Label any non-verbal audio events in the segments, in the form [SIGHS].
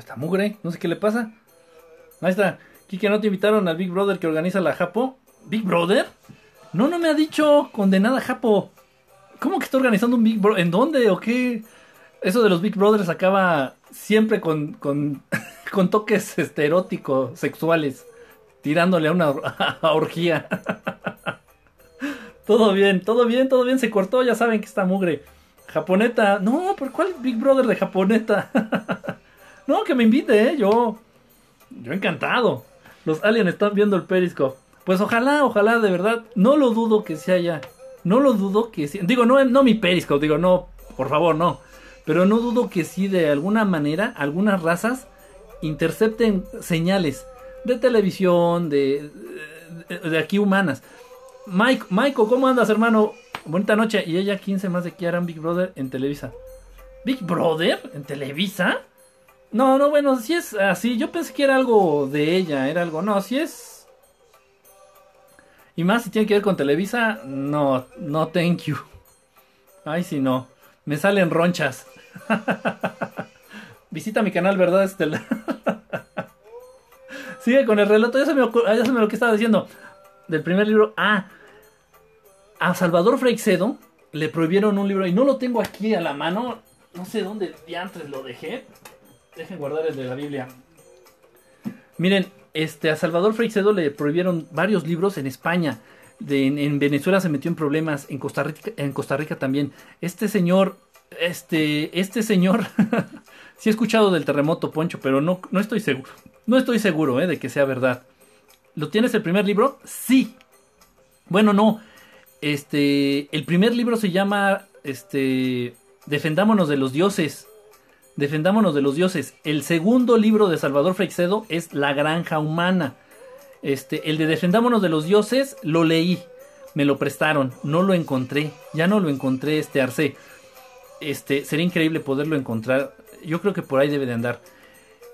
está mugre, no sé qué le pasa. Ahí está. Kike, ¿no te invitaron al Big Brother que organiza la Japo? ¿Big Brother? No, no me ha dicho condenada Japo. ¿Cómo que está organizando un Big Brother? ¿En dónde o qué? Eso de los Big Brothers acaba siempre con, con, [LAUGHS] toques este, eróticos, sexuales, tirándole a una [LAUGHS] orgía. [LAUGHS] todo bien, todo bien, todo bien, se cortó, ya saben que está mugre. Japoneta, no, ¿por cuál Big Brother de Japoneta? No, que me invite, ¿eh? yo, yo encantado. Los aliens están viendo el Periscope. Pues ojalá, ojalá, de verdad, no lo dudo que se haya, no lo dudo que sí, digo, no, no mi Periscope, digo, no, por favor, no. Pero no dudo que sí, de alguna manera, algunas razas intercepten señales de televisión, de, de, aquí humanas. Mike, Michael, ¿cómo andas, hermano? Bonita noche. Y ella 15 más de que harán Big Brother en Televisa. ¿Big Brother? ¿En Televisa? No, no, bueno, si es así. Yo pensé que era algo de ella, era algo. No, si es. Y más si tiene que ver con Televisa, no, no, thank you. Ay, si no. Me salen ronchas. [LAUGHS] Visita mi canal, ¿verdad, Estela? [LAUGHS] Sigue con el relato. Ya se, me ya se me lo que estaba diciendo. Del primer libro. Ah, a Salvador Freixedo le prohibieron un libro y no lo tengo aquí a la mano. No sé dónde antes lo dejé. Dejen guardar el de la Biblia. Miren, este, a Salvador Freixedo le prohibieron varios libros en España. en, Venezuela se metió en problemas, en Costa Rica, en Costa Rica también. Este señor, este, este señor, [LAUGHS] sí he escuchado del terremoto, Poncho, pero no, no estoy seguro, no estoy seguro eh, de que sea verdad. ¿Lo tienes el primer libro? Sí. Bueno, no. Este, el primer libro se llama, este, Defendámonos de los dioses. Defendámonos de los dioses. El segundo libro de Salvador Freixedo es La Granja Humana. Este, el de Defendámonos de los dioses lo leí, me lo prestaron, no lo encontré, ya no lo encontré este Arce. Este, sería increíble poderlo encontrar. Yo creo que por ahí debe de andar.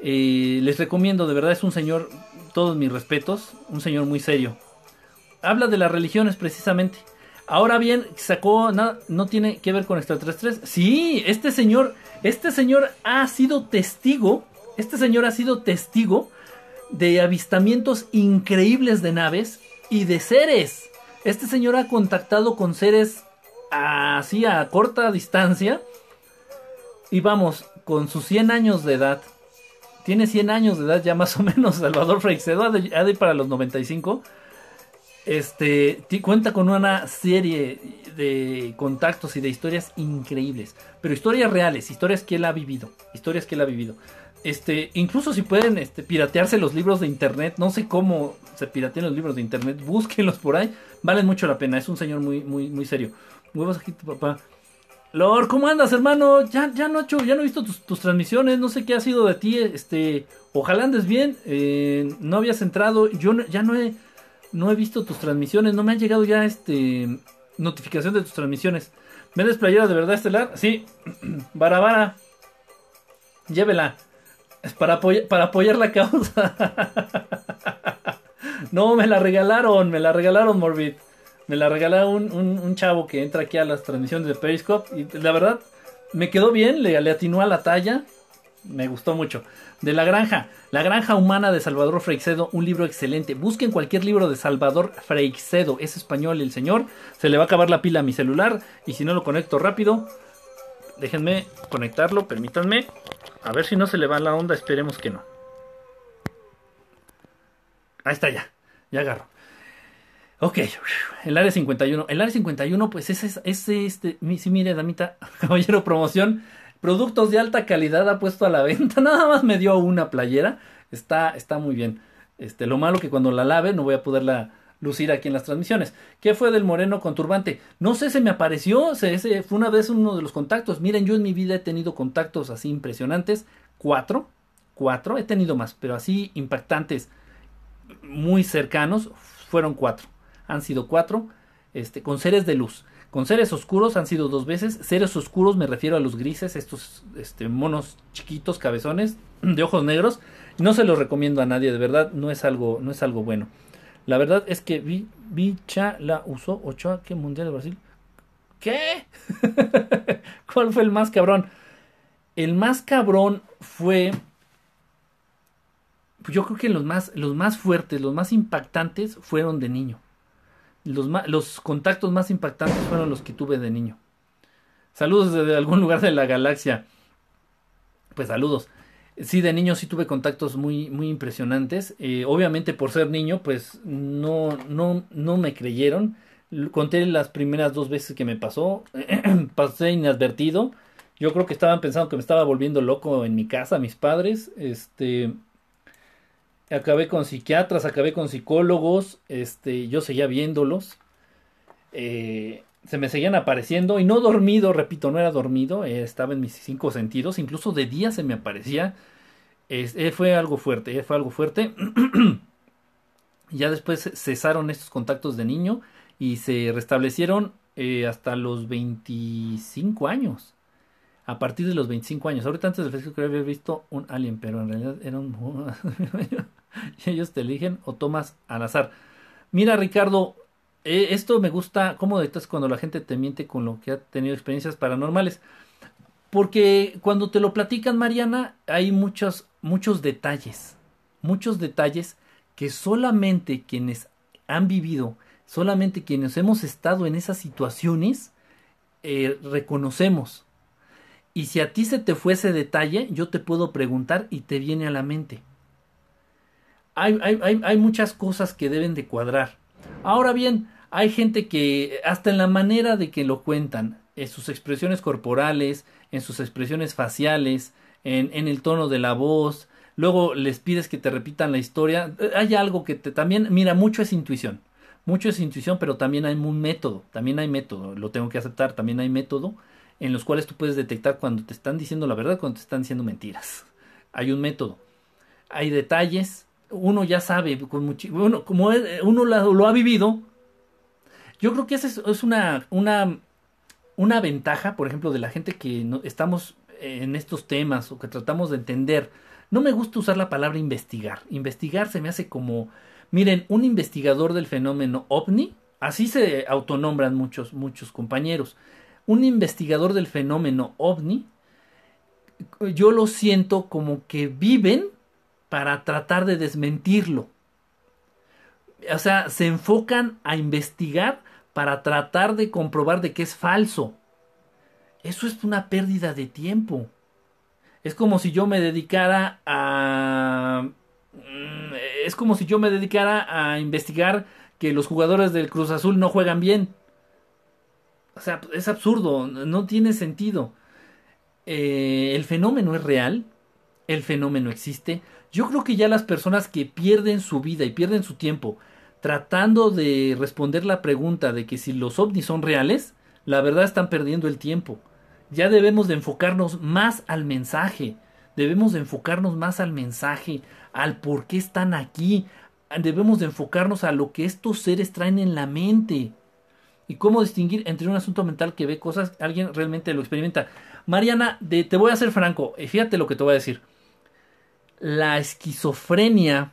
Eh, les recomiendo, de verdad es un señor, todos mis respetos, un señor muy serio. Habla de las religiones precisamente. Ahora bien, sacó nada, no tiene que ver con extraterrestres. Sí, este señor, este señor ha sido testigo, este señor ha sido testigo de avistamientos increíbles de naves y de seres. Este señor ha contactado con seres así a corta distancia. Y vamos, con sus 100 años de edad. Tiene 100 años de edad ya más o menos Salvador Freixedo, ha de, ir para los 95 este cuenta con una serie de contactos y de historias increíbles, pero historias reales, historias que él ha vivido, historias que él ha vivido. Este, incluso si pueden este, piratearse los libros de internet, no sé cómo se piratean los libros de internet, [LAUGHS] búsquenlos por ahí, valen mucho la pena, es un señor muy, muy, muy serio. Huevos aquí papá. Lord, ¿cómo andas, hermano? Ya, ya no he hecho, ya no he visto tus, transmisiones, no sé qué ha sido de ti, este, ojalá andes bien, eh, no habías entrado, yo ya no he, no he visto tus transmisiones, no me han llegado ya este notificación de tus transmisiones. ¿Vendes playera de verdad estelar? Sí. [CLEARS THROAT] Barabara. Llévela. Es para, para apoyar la causa. [LAUGHS] no, me la regalaron, me la regalaron, Morbid. Me la regaló un, un, chavo que entra aquí a las transmisiones de Periscope. Y la verdad, me quedó bien, le, le atinó a la talla. Me gustó mucho de La Granja, La Granja Humana de Salvador Freixedo, un libro excelente. Busquen cualquier libro de Salvador Freixedo, es español el señor. Se le va a acabar la pila a mi celular y si no lo conecto rápido, déjenme conectarlo, permítanme. A ver si no se le va la onda, esperemos que no. Ahí está ya, ya agarro. Ok, el área 51. El área 51, pues ese es este, este, sí, mire, damita, [LAUGHS] caballero promoción productos de alta calidad ha puesto a la venta. [LAUGHS] Nada más me dio una playera. Está, está muy bien. Este, lo malo que cuando la lave no voy a poderla lucir aquí en las transmisiones. ¿Qué fue del moreno con turbante? No sé, se me apareció. ese fue una vez uno de los contactos. Miren, yo en mi vida he tenido contactos así impresionantes. Cuatro. Cuatro. He tenido más, pero así impactantes, muy cercanos. Fueron cuatro. Han sido cuatro. Este, con seres de luz. Con seres oscuros han sido dos veces. Seres oscuros me refiero a los grises, estos este, monos chiquitos, cabezones, [CLEARS THROAT] de ojos negros. No se los recomiendo a nadie, de verdad, no es algo, no es algo bueno. La verdad es que vi, Bicha la usó Ochoa, ¿qué Mundial de Brasil? ¿Qué? [LAUGHS] ¿Cuál fue el más cabrón? El más cabrón fue yo creo que los más, los más fuertes, los más impactantes fueron de niño. Los, los contactos más impactantes fueron los que tuve de niño. Saludos desde algún [LAUGHS] lugar de la galaxia. Pues saludos. Sí, de niño sí tuve contactos muy, muy impresionantes. Eh, obviamente por ser niño, pues no, no, no me creyeron. Conté las primeras dos veces que me pasó. [CLEARS THROAT] Pasé inadvertido. Yo creo que estaban pensando que me estaba volviendo loco en mi casa, mis padres. Este. Acabé con psiquiatras, acabé con psicólogos. Este. Yo seguía viéndolos. Eh, se me seguían apareciendo. Y no dormido, repito, no era dormido. Eh, estaba en mis cinco sentidos. Incluso de día se me aparecía. Eh, fue algo fuerte, fue algo fuerte. [CLEARS THROAT] ya después cesaron estos contactos de niño y se restablecieron hasta los 25 años a partir de los 25 años. Ahorita antes del festival creo que visto un alien, pero en realidad era un... [LAUGHS] [LAUGHS] ellos te eligen o tomas al azar. Mira, Ricardo, eh, esto me gusta, cómo detestas cuando la gente te miente con lo que ha tenido experiencias paranormales. Porque cuando te lo platican, Mariana, hay muchos, muchos detalles. Muchos detalles que solamente quienes han vivido, solamente quienes hemos estado en esas situaciones, eh, reconocemos. Y si a ti se te fuese detalle, yo te puedo preguntar y te viene a la mente. Hay, hay, hay, muchas cosas que deben de cuadrar. Ahora bien, hay gente que hasta en la manera de que lo cuentan, en sus expresiones corporales, en sus expresiones faciales, en, en el tono de la voz, luego les pides que te repitan la historia, hay algo que te también, mira, mucho es intuición, mucho es intuición, pero también hay un método, también hay método, lo tengo que aceptar, también hay método en los cuales tú puedes detectar cuando te están diciendo la verdad, cuando te están diciendo mentiras. Hay un método. Hay detalles. Uno ya sabe, con bueno, como uno lo, ha vivido, yo creo que esa es, una, una, una, ventaja, por ejemplo, de la gente que no, estamos en estos temas o que tratamos de entender. No me gusta usar la palabra investigar. Investigar se me hace como, miren, un investigador del fenómeno ovni, así se autonombran muchos, muchos compañeros un investigador del fenómeno ovni, yo lo siento como que viven para tratar de desmentirlo. O sea, se enfocan a investigar para tratar de comprobar de que es falso. Eso es una pérdida de tiempo. Es como si yo me dedicara a... Mm, es como si yo me dedicara a investigar que los jugadores del Cruz Azul no juegan bien. O sea, es absurdo, no tiene sentido. Eh, el fenómeno es real, el fenómeno existe. Yo creo que ya las personas que pierden su vida y pierden su tiempo tratando de responder la pregunta de que si los ovnis son reales, la verdad están perdiendo el tiempo. Ya debemos de enfocarnos más al mensaje, debemos de enfocarnos más al mensaje, al por qué están aquí, debemos de enfocarnos a lo que estos seres traen en la mente y cómo distinguir entre un asunto mental que ve cosas, alguien realmente lo experimenta. Mariana, te voy a ser franco, eh, fíjate lo que te voy a decir. La esquizofrenia.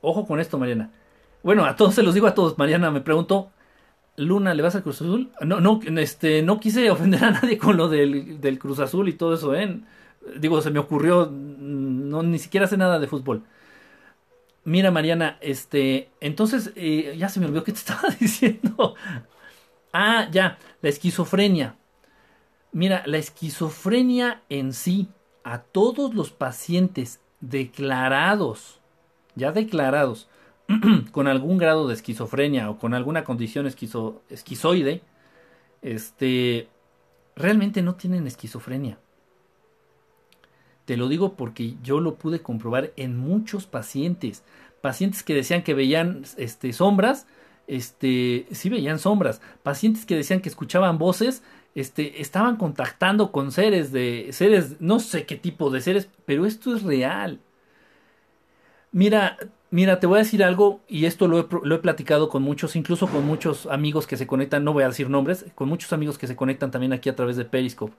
Ojo con esto, Mariana. Bueno, a todos se los digo a todos. Mariana me preguntó, Luna, ¿le vas al Cruz Azul? No, no, este, no quise ofender a nadie con lo del, del Cruz Azul y todo eso, ¿eh? Digo, se me ocurrió, no, ni siquiera sé nada de fútbol. Mira, Mariana, este, entonces, eh, ya se me olvidó que te [LAUGHS] estaba diciendo. ah, ya, la esquizofrenia. Mira, la esquizofrenia en sí, a todos los pacientes declarados, ya declarados, [CLEARS THROAT] con algún grado de esquizofrenia o con alguna condición esquizo, esquizoide, este, realmente no tienen esquizofrenia. Te lo digo porque yo lo pude comprobar en muchos pacientes. Pacientes que decían que veían este, sombras, este, sí veían sombras. Pacientes que decían que escuchaban voces, este, estaban contactando con seres de seres, no sé qué tipo de seres, pero esto es real. Mira, mira, te voy a decir algo y esto lo he, lo he, platicado con muchos, incluso con muchos amigos que se conectan, no voy a decir nombres, con muchos amigos que se conectan también aquí a través de Periscope.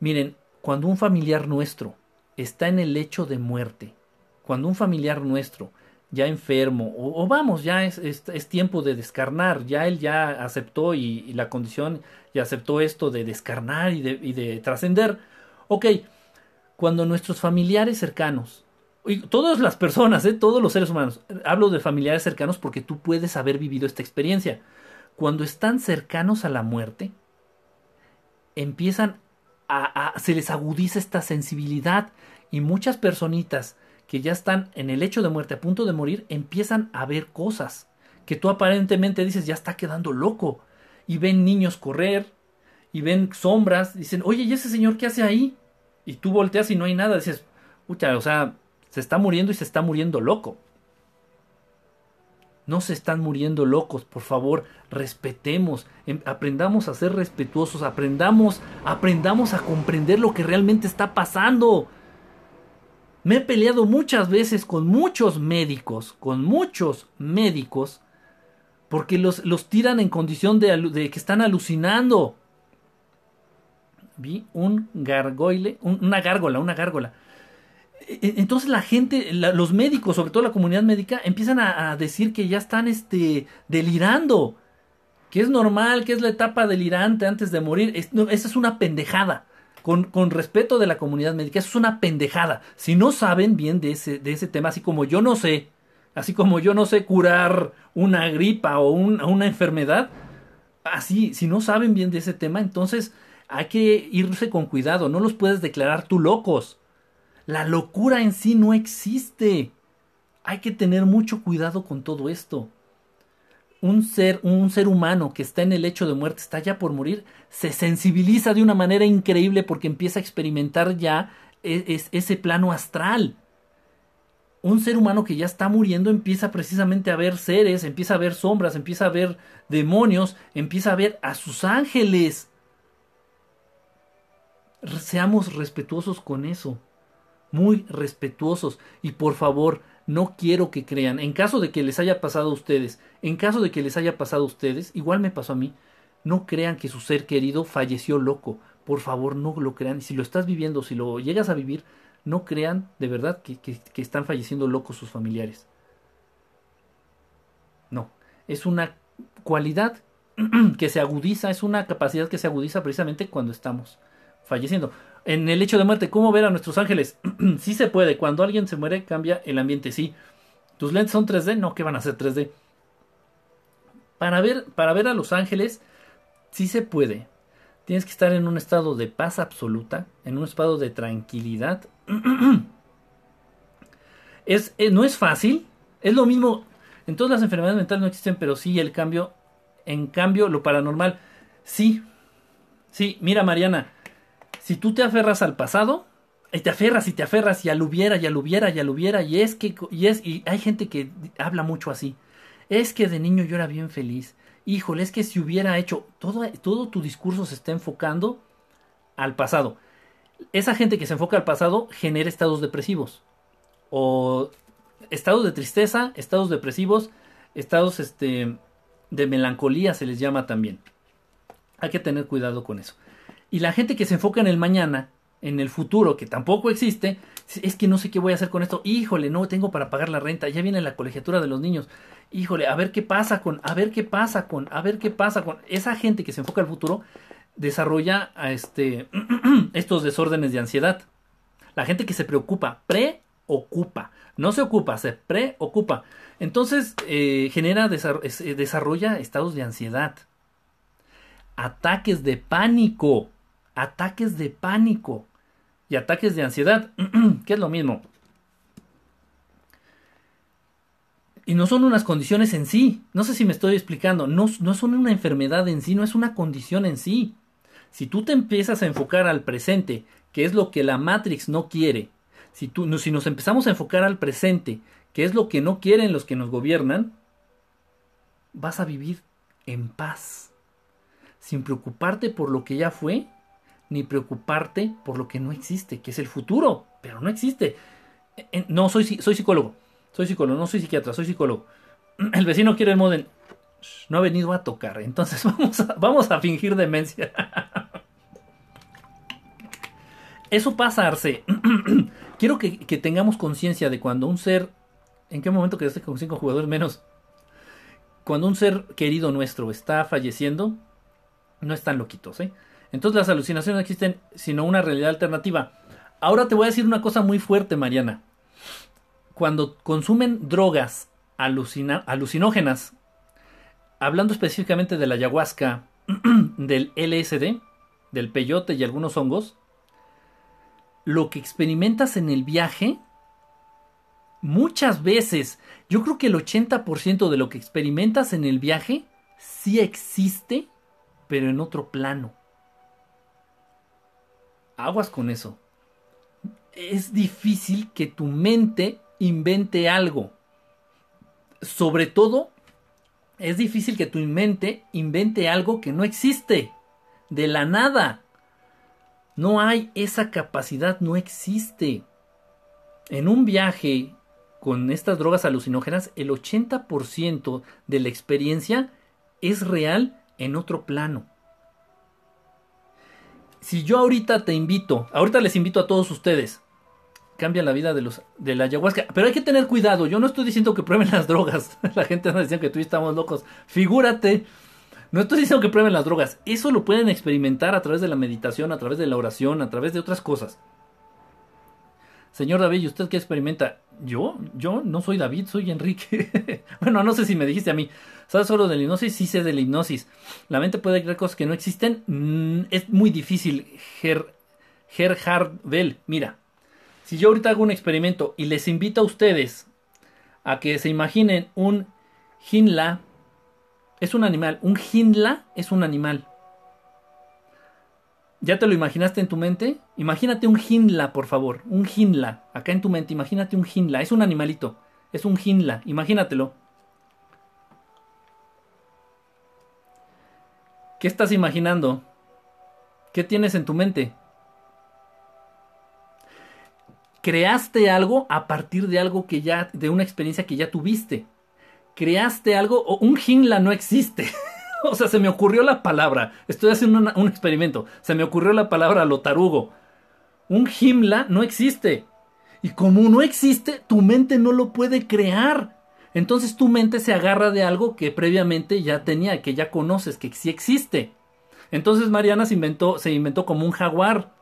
Miren, cuando un familiar nuestro está en el lecho de muerte, cuando un familiar nuestro ya enfermo, o, vamos, ya es, es, tiempo de descarnar, ya él ya aceptó y, la condición y aceptó esto de descarnar y de, y de trascender. Ok, cuando nuestros familiares cercanos y todas las personas, ¿eh? todos los seres humanos, hablo de familiares cercanos porque tú puedes haber vivido esta experiencia. Cuando están cercanos a la muerte, empiezan a, a, se les agudiza esta sensibilidad y muchas personitas que ya están en el hecho de muerte, a punto de morir, empiezan a ver cosas que tú aparentemente dices ya está quedando loco y ven niños correr y ven sombras, dicen, oye, ¿y ese señor qué hace ahí? Y tú volteas y no hay nada, dices, pucha, o sea, se está muriendo y se está muriendo loco. No se están muriendo locos, por favor, respetemos, em, aprendamos a ser respetuosos, aprendamos, aprendamos a comprender lo que realmente está pasando. Me he peleado muchas veces con muchos médicos, con muchos médicos, porque los, los tiran en condición de, que están alucinando. Vi un gargoyle, un, una gárgola, una gárgola. E, e, entonces la gente, los médicos, sobre todo la comunidad médica, empiezan a, decir que ya están este, delirando, que es normal, que es la etapa delirante antes de morir. Esa es una pendejada. Con, respeto de la comunidad médica, eso es una pendejada. Si no saben bien de ese, de ese tema, así como yo no sé, así como yo no sé curar una gripa o un, una enfermedad, así, si no saben bien de ese tema, entonces hay que irse con cuidado, no los puedes declarar tú locos. La locura en sí no existe. Hay que tener mucho cuidado con todo esto. Un ser, un ser humano que está en el hecho de muerte, está ya por morir, se sensibiliza de una manera increíble porque empieza a experimentar ya es, ese plano astral. Un ser humano que ya está muriendo empieza precisamente a ver seres, empieza a ver sombras, empieza a ver demonios, empieza a ver a sus ángeles. Seamos respetuosos con eso muy respetuosos y por favor no quiero que crean, en caso de que les haya pasado a ustedes, en caso de que les haya pasado a ustedes, igual me pasó a mí, no crean que su ser querido falleció loco, por favor no lo crean, si lo estás viviendo, si lo llegas a vivir, no crean de verdad que, que, que están falleciendo locos sus familiares. No, es una cualidad [CLEARS THROAT] que se agudiza, es una capacidad que se agudiza precisamente cuando estamos falleciendo en el hecho de muerte, ¿cómo ver a nuestros ángeles? [CLEARS THROAT] sí se puede. Cuando alguien se muere, cambia el ambiente, sí. ¿Tus lentes son 3D? No, ¿qué van a ser 3D? Para ver, para ver a los ángeles, sí se puede. Tienes que estar en un estado de paz absoluta, en un estado de tranquilidad. [CLEARS THROAT] es, eh, no es fácil. Es lo mismo. En todas las enfermedades mentales no existen, pero sí el cambio. En cambio, lo paranormal, sí. Sí, mira, Mariana si tú te aferras al pasado, y te aferras y te aferras y al hubiera y al hubiera y al hubiera y es que y es y hay gente que habla mucho así. Es que de niño yo era bien feliz. Híjole, es que si hubiera hecho todo todo tu discurso se está enfocando al pasado. Esa gente que se enfoca al pasado genera estados depresivos o estados de tristeza, estados depresivos, estados este de melancolía se les llama también. Hay que tener cuidado con eso. Y la gente que se enfoca en el mañana, en el futuro, que tampoco existe, es que no sé qué voy a hacer con esto. Híjole, no tengo para pagar la renta, ya viene la colegiatura de los niños. Híjole, a ver qué pasa con, a ver qué pasa con, a ver qué pasa con. Esa gente que se enfoca al futuro desarrolla este, [CLEARS THROAT] estos desórdenes de ansiedad. La gente que se preocupa, preocupa, no se ocupa, se preocupa. Entonces eh, genera, desarrolla estados de ansiedad, ataques de pánico ataques de pánico y ataques de ansiedad, [CLEARS THROAT] que es lo mismo. Y no son unas condiciones en sí. No sé si me estoy explicando. No, no son una enfermedad en sí, no es una condición en sí. Si tú te empiezas a enfocar al presente, que es lo que la Matrix no quiere, si, tú, si nos empezamos a enfocar al presente, que es lo que no quieren los que nos gobiernan, vas a vivir en paz, sin preocuparte por lo que ya fue ni preocuparte por lo que no existe, que es el futuro, pero no existe. No, soy, soy psicólogo, soy psicólogo, no soy psiquiatra, soy psicólogo. [CLEARS THROAT] El vecino quiere el modem, no ha venido a tocar, entonces [LAUGHS] vamos a, vamos a fingir demencia. [LAUGHS] Eso pasa, Arce. [CLEARS THROAT] Quiero que, que tengamos conciencia de cuando un ser, ¿en qué momento quedaste con cinco jugadores menos? Cuando un ser querido nuestro está falleciendo, no están loquitos, ¿eh? Entonces las alucinaciones no existen, sino una realidad alternativa. Ahora te voy a decir una cosa muy fuerte, Mariana. cuando consumen drogas alucinógenas, hablando específicamente de la ayahuasca, [CLEARS THROAT] del LSD, del peyote y algunos hongos, lo que experimentas en el viaje, muchas veces, yo creo que el 80% de lo que experimentas en el viaje sí existe, pero en otro plano. Aguas con eso. Es difícil que tu mente invente algo. Sobre todo, es difícil que tu mente invente algo que no existe. De la nada. No hay esa capacidad, no existe. En un viaje con estas drogas alucinógenas, el 80% de la experiencia es real en otro plano. Si yo ahorita te invito, ahorita les invito a todos ustedes cambia la vida de los de la ayahuasca. Pero hay que tener cuidado. Yo no estoy diciendo que prueben las drogas. [LAUGHS] La gente anda diciendo que tú y estamos locos. Figúrate. No estoy diciendo que prueben las drogas. Eso lo pueden experimentar a través de la meditación, a través de la oración, a través de otras cosas. Señor David, ¿y usted qué experimenta? Yo, yo no soy David, soy Enrique. [LAUGHS] bueno, no sé si me dijiste a mí. ¿Sabes solo de la hipnosis? Sí sé de la hipnosis. La mente puede creer cosas que no existen. Mm, es muy difícil. Ger, Gerhard Bell, mira, si yo ahorita hago un experimento y les invito a ustedes a que se imaginen un jinla, es un animal, un jinla es un animal. ¿Ya te lo imaginaste en tu mente? Imagínate un jinla, por favor, un jinla, acá en tu mente, imagínate un jinla, es un animalito, es un jinla, imagínatelo. ¿Qué estás imaginando? ¿Qué tienes en tu mente? creaste algo a partir de algo que ya, de una experiencia que ya tuviste. Creaste algo, o un jinla no existe. [LAUGHS] [LAUGHS] o sea, se me ocurrió la palabra. Estoy haciendo un experimento. Se me ocurrió la palabra lotarugo. Un himla no existe. Y como no existe, tu mente no lo puede crear. Entonces tu mente se agarra de algo que previamente ya tenía, que ya conoces, que sí existe. Entonces Mariana se inventó, se inventó como un jaguar.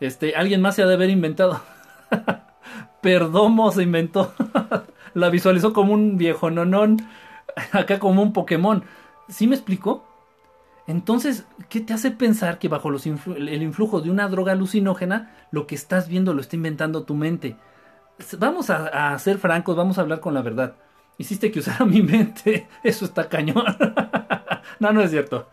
Este, alguien más se ha de haber inventado. [LAUGHS] Perdomo se inventó. [LAUGHS] la visualizó como un viejo nonón. Acá como un Pokémon. ¿Sí me explicó? Entonces, ¿qué te hace pensar que bajo el influjo de una droga alucinógena, lo que estás viendo lo está inventando tu mente? Vamos a, a ser francos, vamos a hablar con la verdad. Hiciste que usara [LAUGHS] mi mente. Eso está cañón. [LAUGHS] no, no es cierto.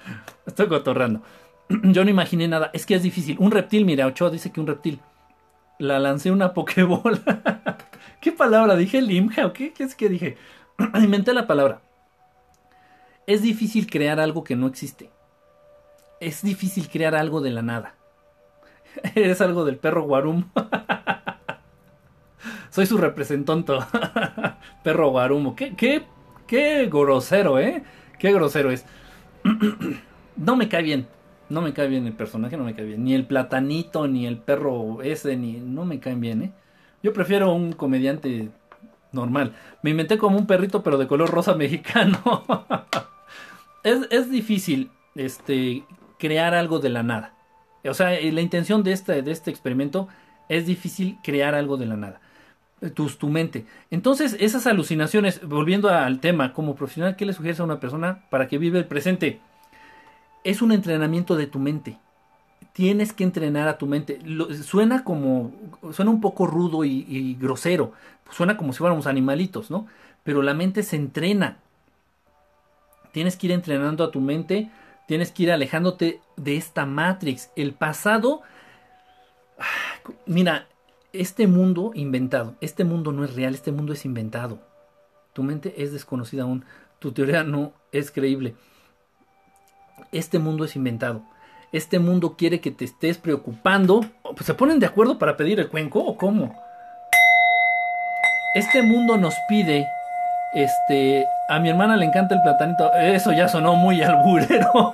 Estoy cotorrando. [CLEARS THROAT] Yo no imaginé nada. Es que es difícil. Un reptil, mira, Ochoa dice que un reptil la lancé una pokebola. [LAUGHS] ¿Qué palabra? ¿Dije limja o qué? ¿Qué es que dije? [CLEARS THROAT] Inventé la palabra. Es difícil crear algo que no existe. Es difícil crear algo de la nada. [LAUGHS] Eres algo del perro Guarum. [LAUGHS] Soy su representante. [LAUGHS] perro Guarumo. ¿Qué, qué, qué grosero, ¿eh? Qué grosero es. [CLEARS THROAT] no me cae bien. No me cae bien el personaje, no me cae bien. Ni el platanito, ni el perro ese, ni. No me caen bien, ¿eh? Yo prefiero un comediante normal. Me inventé como un perrito, pero de color rosa mexicano. Es, es, difícil este, crear algo de la nada. O sea, la intención de este, de este experimento es difícil crear algo de la nada. Tu, tu mente. Entonces, esas alucinaciones, volviendo al tema, como profesional, ¿qué le sugieres a una persona para que vive el presente? es un entrenamiento de tu mente. Tienes que entrenar a tu mente. suena como, suena un poco rudo y, grosero. Suena como si fuéramos animalitos, ¿no? Pero la mente se entrena. Tienes que ir entrenando a tu mente. Tienes que ir alejándote de esta Matrix. El pasado. Mira, este mundo inventado. Este mundo no es real. Este mundo es inventado. Tu mente es desconocida aún. Tu teoría no es creíble este mundo es inventado. Este mundo quiere que te estés preocupando. Pues, ¿Se ponen de acuerdo para pedir el cuenco o cómo? Este mundo nos pide. Este. A mi hermana le encanta el platanito. Eso ya sonó muy alburero.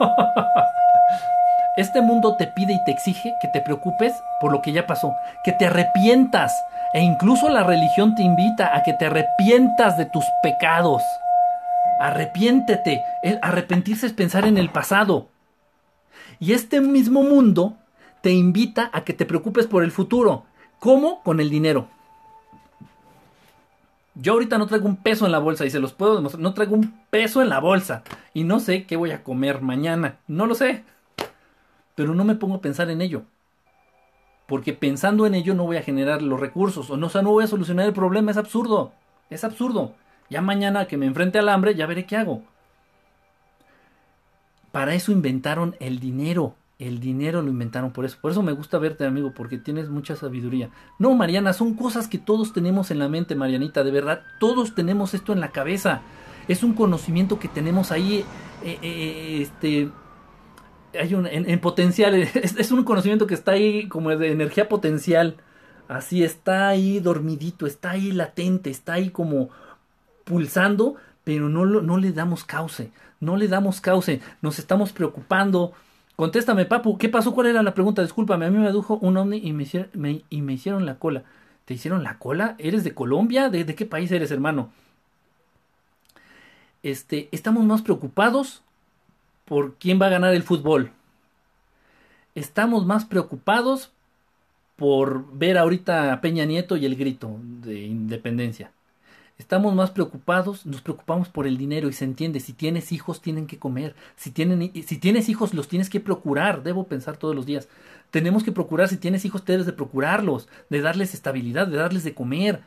Este mundo te pide y te exige que te preocupes por lo que ya pasó, que te arrepientas. E incluso la religión te invita a que te arrepientas de tus pecados. Arrepiéntete. El arrepentirse es pensar en el pasado. Y este mismo mundo te invita a que te preocupes por el futuro. ¿Cómo? Con el dinero. Yo ahorita no traigo un peso en la bolsa y se los puedo demostrar. No traigo un peso en la bolsa. Y no sé qué voy a comer mañana. No lo sé. Pero no me pongo a pensar en ello. Porque pensando en ello no voy a generar los recursos. O no, o sea, no voy a solucionar el problema. Es absurdo. Es absurdo. Ya mañana que me enfrente al hambre, ya veré qué hago. Para eso inventaron el dinero. El dinero lo inventaron por eso. Por eso me gusta verte, amigo, porque tienes mucha sabiduría. No, Mariana, son cosas que todos tenemos en la mente, Marianita. De verdad, todos tenemos esto en la cabeza. Es un conocimiento que tenemos ahí. Eh, eh, este. Hay un, en, potencial. [LAUGHS] Es, es, un conocimiento que está ahí como de energía potencial. Así está ahí dormidito, está ahí latente, está ahí como pulsando, pero no, no le damos cauce. No le damos cauce. Nos estamos preocupando Contéstame, papu, ¿qué pasó? ¿Cuál era la pregunta? Discúlpame, a mí me dujo un ovni y me, hicieron, y me hicieron la cola. ¿Te hicieron la cola? ¿Eres de Colombia? ¿De, qué país eres, hermano? Este, estamos más preocupados por quién va a ganar el fútbol. Estamos más preocupados por ver ahorita a Peña Nieto y el grito de independencia. Estamos más preocupados, nos preocupamos por el dinero y se entiende, si tienes hijos tienen que comer, si, tienen, si tienes hijos los tienes que procurar, debo pensar todos los días. Tenemos que procurar, si tienes hijos debes de procurarlos, de darles estabilidad, de darles de comer.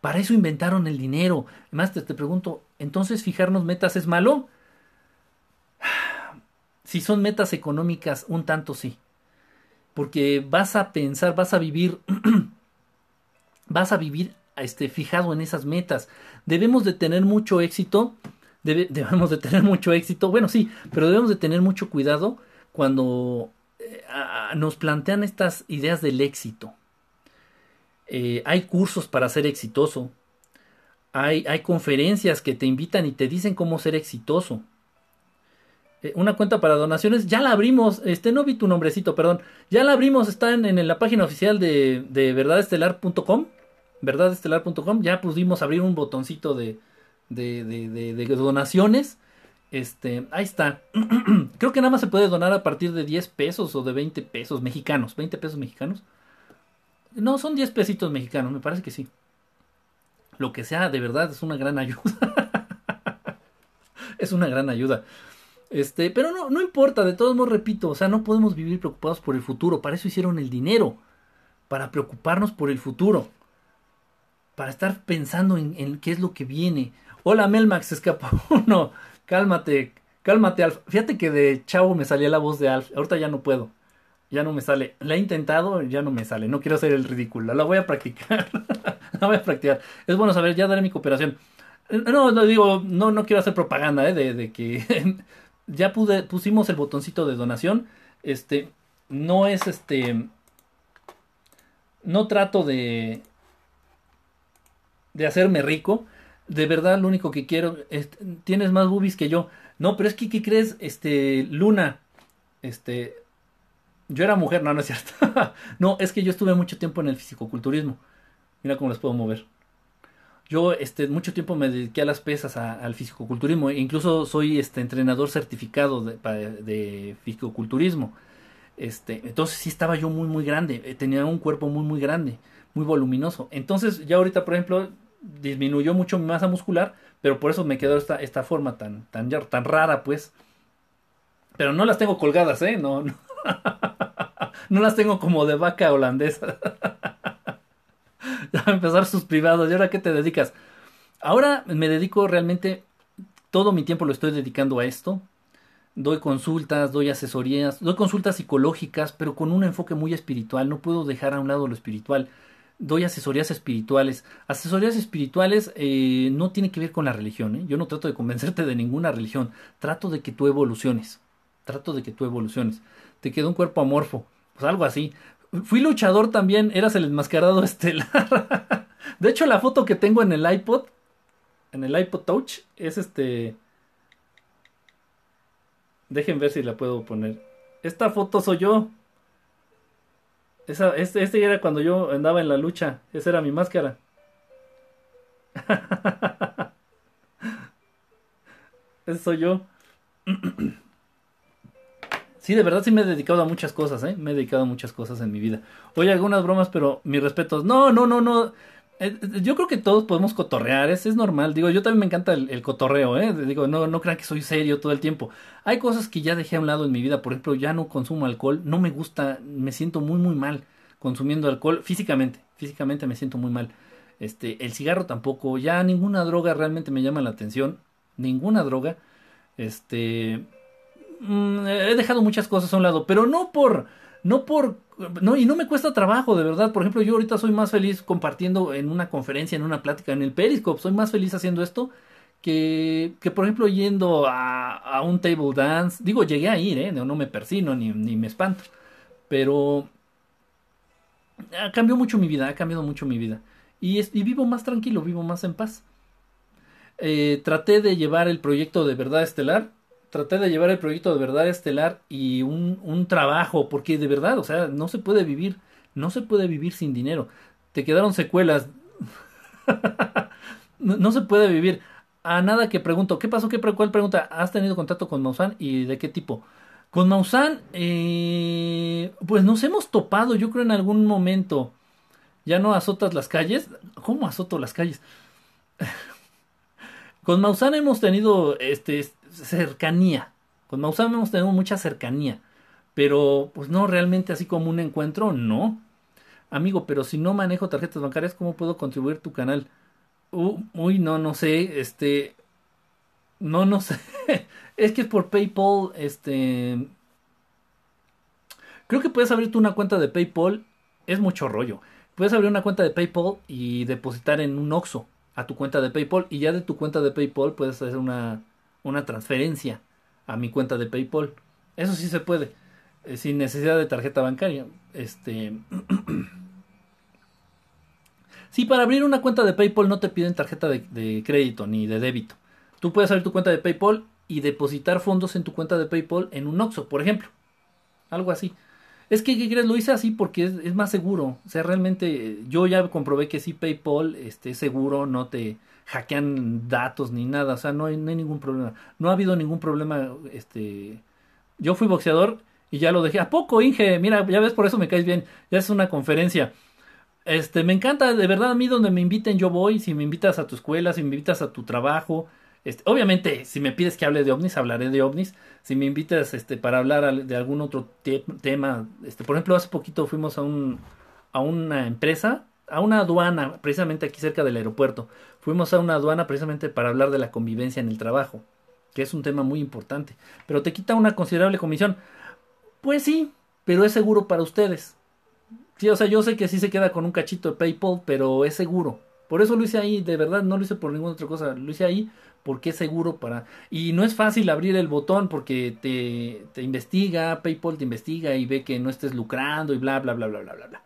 Para eso inventaron el dinero. Además te, te pregunto, ¿entonces fijarnos metas es malo? [SIGHS] Si son metas económicas, un tanto sí. Porque vas a pensar, vas a vivir, [CLEARS THROAT] vas a vivir este, fijado en esas metas. Debemos de tener mucho éxito, [LAUGHS] debemos de tener mucho éxito, bueno sí, pero debemos de tener mucho cuidado cuando eh, nos plantean estas ideas del éxito. Eh, hay cursos para ser exitoso, hay, conferencias que te invitan y te dicen cómo ser exitoso. Eh, una cuenta para donaciones, ya la abrimos, este no vi tu nombrecito, perdón, ya la abrimos, está en, la página oficial de, de verdadestelar.com verdadestelar.com, ya pudimos abrir un botoncito de, de, donaciones. Este, ahí está. [CLEARS THROAT] Creo que nada más se puede donar a partir de 10 pesos o de 20 pesos mexicanos. 20 pesos mexicanos. No, son 10 pesitos mexicanos, me parece que sí. Lo que sea, de verdad, es una gran [LAUGHS] ayuda. es una gran ayuda. Este, pero no, no importa, de todos modos repito, o sea, no podemos vivir preocupados por el futuro. Para eso hicieron el dinero. Para preocuparnos por el futuro para estar pensando en, qué es lo que viene. Hola Melmax, se escapó [LAUGHS] uno. Cálmate, cálmate, Alf. Fíjate que de chavo me salía la voz de Alf. Ahorita ya no puedo. Ya no me sale. La he intentado, ya no me sale. No quiero hacer el ridículo. La voy a practicar. [LAUGHS] la voy a practicar. Es bueno saber, ya daré mi cooperación. No, no digo, no, no quiero hacer propaganda, ¿eh? de, de que [LAUGHS] ya pude, pusimos el botoncito de donación. Este, no es este. No trato de de hacerme rico. De verdad, lo único que quiero es, tienes más boobies que yo. No, pero es que, ¿qué crees? Este, Luna, este, yo era mujer, no, no es cierto. [LAUGHS] no, es que yo estuve mucho tiempo en el fisicoculturismo. Mira cómo les puedo mover. Yo, este, mucho tiempo me dediqué a las pesas, al fisicoculturismo. E incluso soy, este, entrenador certificado de, de fisicoculturismo. Este, entonces sí estaba yo muy, muy grande. Eh, tenía un cuerpo muy, muy grande, muy voluminoso. Entonces, ya ahorita, por ejemplo, disminuyó mucho mi masa muscular, pero por eso me quedó esta, esta forma tan, tan, tan rara, pues. Pero no las tengo colgadas, ¿eh? No, no. [LAUGHS] las tengo como de vaca holandesa. [LAUGHS] ya a empezar sus privados. ¿Y ahora qué te dedicas? Ahora me dedico realmente, todo mi tiempo lo estoy dedicando a esto. Doy consultas, doy asesorías, doy consultas psicológicas, pero con un enfoque muy espiritual. No puedo dejar a un lado lo espiritual doy asesorías espirituales. Asesorías espirituales eh, no tiene que ver con la religión. ¿eh? Yo no trato de convencerte de ninguna religión. Trato de que tú evoluciones. Trato de que tú evoluciones. Te quedó un cuerpo amorfo. Pues algo así. Fui luchador también. Eras el enmascarado [LAUGHS] estelar. de hecho, la foto que tengo en el iPod, en el iPod Touch, es este... Dejen ver si la puedo poner. Esta foto soy yo. Esa, este, este era cuando yo andaba en la lucha. Esa era mi máscara. [LAUGHS] Ese soy yo. [CLEARS THROAT] Sí, de verdad sí me he dedicado a muchas cosas, ¿eh? Me he dedicado a muchas cosas en mi vida. Oye, algunas bromas, pero mis respetos. No, no, no, no. Eh, eh, yo creo que todos podemos cotorrear, es, es normal. Digo, yo también me encanta el, cotorreo, ¿eh? Digo, no, no crean que soy serio todo el tiempo. Hay cosas que ya dejé a un lado en mi vida. Por ejemplo, ya no consumo alcohol. No me gusta, me siento muy, muy mal consumiendo alcohol físicamente. Físicamente me siento muy mal. Este, el cigarro tampoco. Ya ninguna droga realmente me llama la atención. Ninguna droga. Este, mm, he dejado muchas cosas a un lado, pero no por no por no y no me cuesta trabajo de verdad. Por ejemplo yo ahorita soy más feliz compartiendo en una conferencia en una plática en el Periscope. Soy más feliz haciendo esto que, que por ejemplo yendo a, a un table dance. Digo llegué a ir eh no, no me persino ni, ni me espanto. Pero ha cambiado mucho mi vida ha cambiado mucho mi vida. Y, y vivo más tranquilo vivo más en paz. Eh, traté de llevar el proyecto de verdad estelar traté de llevar el proyecto de verdad estelar y un, un, trabajo, porque de verdad, o sea, no se puede vivir, no se puede vivir sin dinero. Te quedaron secuelas. [LAUGHS] no, se puede vivir. A nada que pregunto, ¿qué pasó? ¿Qué, ¿Cuál pregunta? ¿Has tenido contacto con Maussan y de qué tipo? Con Maussan, eh, pues nos hemos topado, yo creo, en algún momento. ¿Ya no azotas las calles? ¿Cómo azoto las calles? [LAUGHS] Con Maussan hemos tenido este, cercanía. Con Maussan hemos tenido mucha cercanía. Pero, pues no, realmente así como un encuentro, no. Amigo, pero si no manejo tarjetas bancarias, ¿cómo puedo contribuir tu canal? Uy, no, no sé, este... No, no sé. [LAUGHS] es que por PayPal, este... Creo que puedes abrirte una cuenta de PayPal. Es mucho rollo. Puedes abrir una cuenta de PayPal y depositar en un Oxxo a tu cuenta de PayPal y ya de tu cuenta de PayPal puedes hacer una una transferencia a mi cuenta de PayPal. Eso sí se puede, eh, sin necesidad de tarjeta bancaria. Este. [CLEARS THROAT] sí, para abrir una cuenta de PayPal no te piden tarjeta de, crédito ni de débito. Tú puedes abrir tu cuenta de PayPal y depositar fondos en tu cuenta de PayPal en un Oxxo, por ejemplo. Algo así. Es que, ¿qué crees? Lo hice así porque es, más seguro. O sea, realmente yo ya comprobé que sí PayPal este, es seguro, no te, hackean datos ni nada, o sea, no hay, ningún problema. No ha habido ningún problema, este... Yo fui boxeador y ya lo dejé. ¿A poco, Inge? Mira, ya ves, por eso me caes bien. Ya es una conferencia. Este, me encanta, de verdad, a mí donde me inviten yo voy. Si me invitas a tu escuela, si me invitas a tu trabajo. Este, obviamente, si me pides que hable de ovnis, hablaré de ovnis. Si me invitas este, para hablar de algún otro tema, este, por ejemplo, hace poquito fuimos a, un, a una empresa a una aduana, precisamente aquí cerca del aeropuerto. Fuimos a una aduana precisamente para hablar de la convivencia en el trabajo, que es un tema muy importante. Pero te quita una considerable comisión. Pues sí, pero es seguro para ustedes. Sí, o sea, yo sé que sí se queda con un cachito de PayPal, pero es seguro. Por eso lo hice ahí, de verdad, no lo hice por ninguna otra cosa. Lo hice ahí porque es seguro para... Y no es fácil abrir el botón porque te, te investiga, PayPal te investiga y ve que no estés lucrando y bla, bla, bla, bla, bla, bla. bla.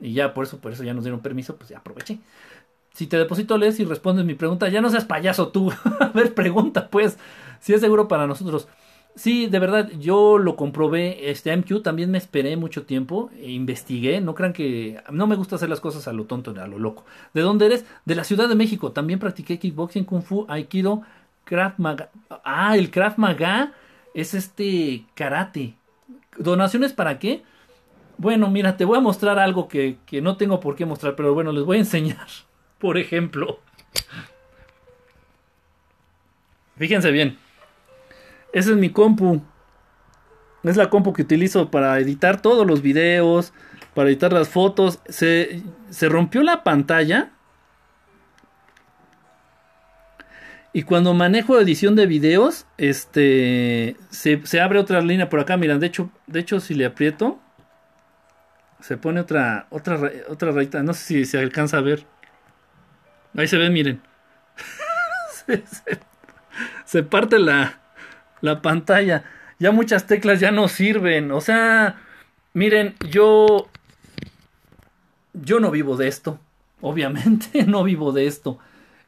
Y ya por eso, por eso ya nos dieron permiso, pues ya aproveché. Si te deposito, lees y respondes mi pregunta. Ya no seas payaso tú. [LAUGHS] a ver, pregunta, pues. Si es seguro para nosotros. Sí, de verdad, yo lo comprobé. Este MQ también me esperé mucho tiempo. E investigué. No crean que. No me gusta hacer las cosas a lo tonto, a lo loco. ¿De dónde eres? De la Ciudad de México. También practiqué kickboxing, kung fu, aikido, Krav Maga. Ah, el Krav Maga es este karate. ¿Donaciones para qué? Bueno, mira, te voy a mostrar algo que, que no tengo por qué mostrar, pero bueno, les voy a enseñar. [LAUGHS] Por ejemplo. Fíjense bien. Esa es mi compu. Es la compu que utilizo para editar todos los videos, para editar las fotos. Se, se rompió la pantalla. Y cuando manejo edición de videos, este se, se, abre otra línea por acá. Miren, de hecho, de hecho, si le aprieto, se pone otra, otra, otra rayita. No sé si se alcanza a ver. Ahí se ve, miren. [LAUGHS] se, parte la, la pantalla. Ya muchas teclas ya no sirven. O sea, miren, yo... Yo no vivo de esto. Obviamente [LAUGHS] no vivo de esto.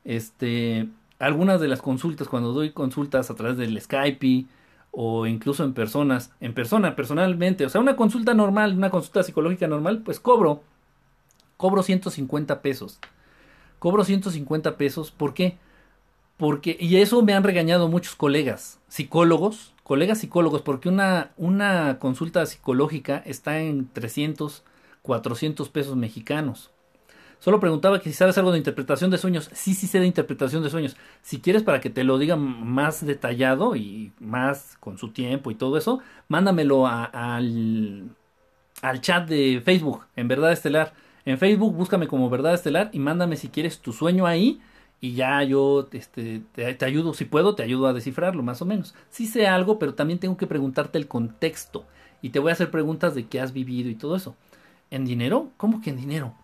Este... Algunas de las consultas, cuando doy consultas a través del Skype o incluso en personas, en persona, personalmente, o sea, una consulta normal, una consulta psicológica normal, pues cobro, cobro 150 pesos. Cobro 150 pesos, ¿por qué? Porque, y eso me han regañado muchos colegas, psicólogos, colegas psicólogos, porque una, una consulta psicológica está en 300, 400 pesos mexicanos. Solo preguntaba que si sabes algo de interpretación de sueños. Sí, sí sé de interpretación de sueños. Si quieres para que te lo diga más detallado y más con su tiempo y todo eso, mándamelo al, al chat de Facebook, en Verdad Estelar. En Facebook búscame como Verdad Estelar y mándame si quieres tu sueño ahí y ya yo este, te, te, ayudo, si puedo, te ayudo a descifrarlo más o menos. Sí sé algo, pero también tengo que preguntarte el contexto y te voy a hacer preguntas de qué has vivido y todo eso. ¿En dinero? ¿Cómo que en dinero?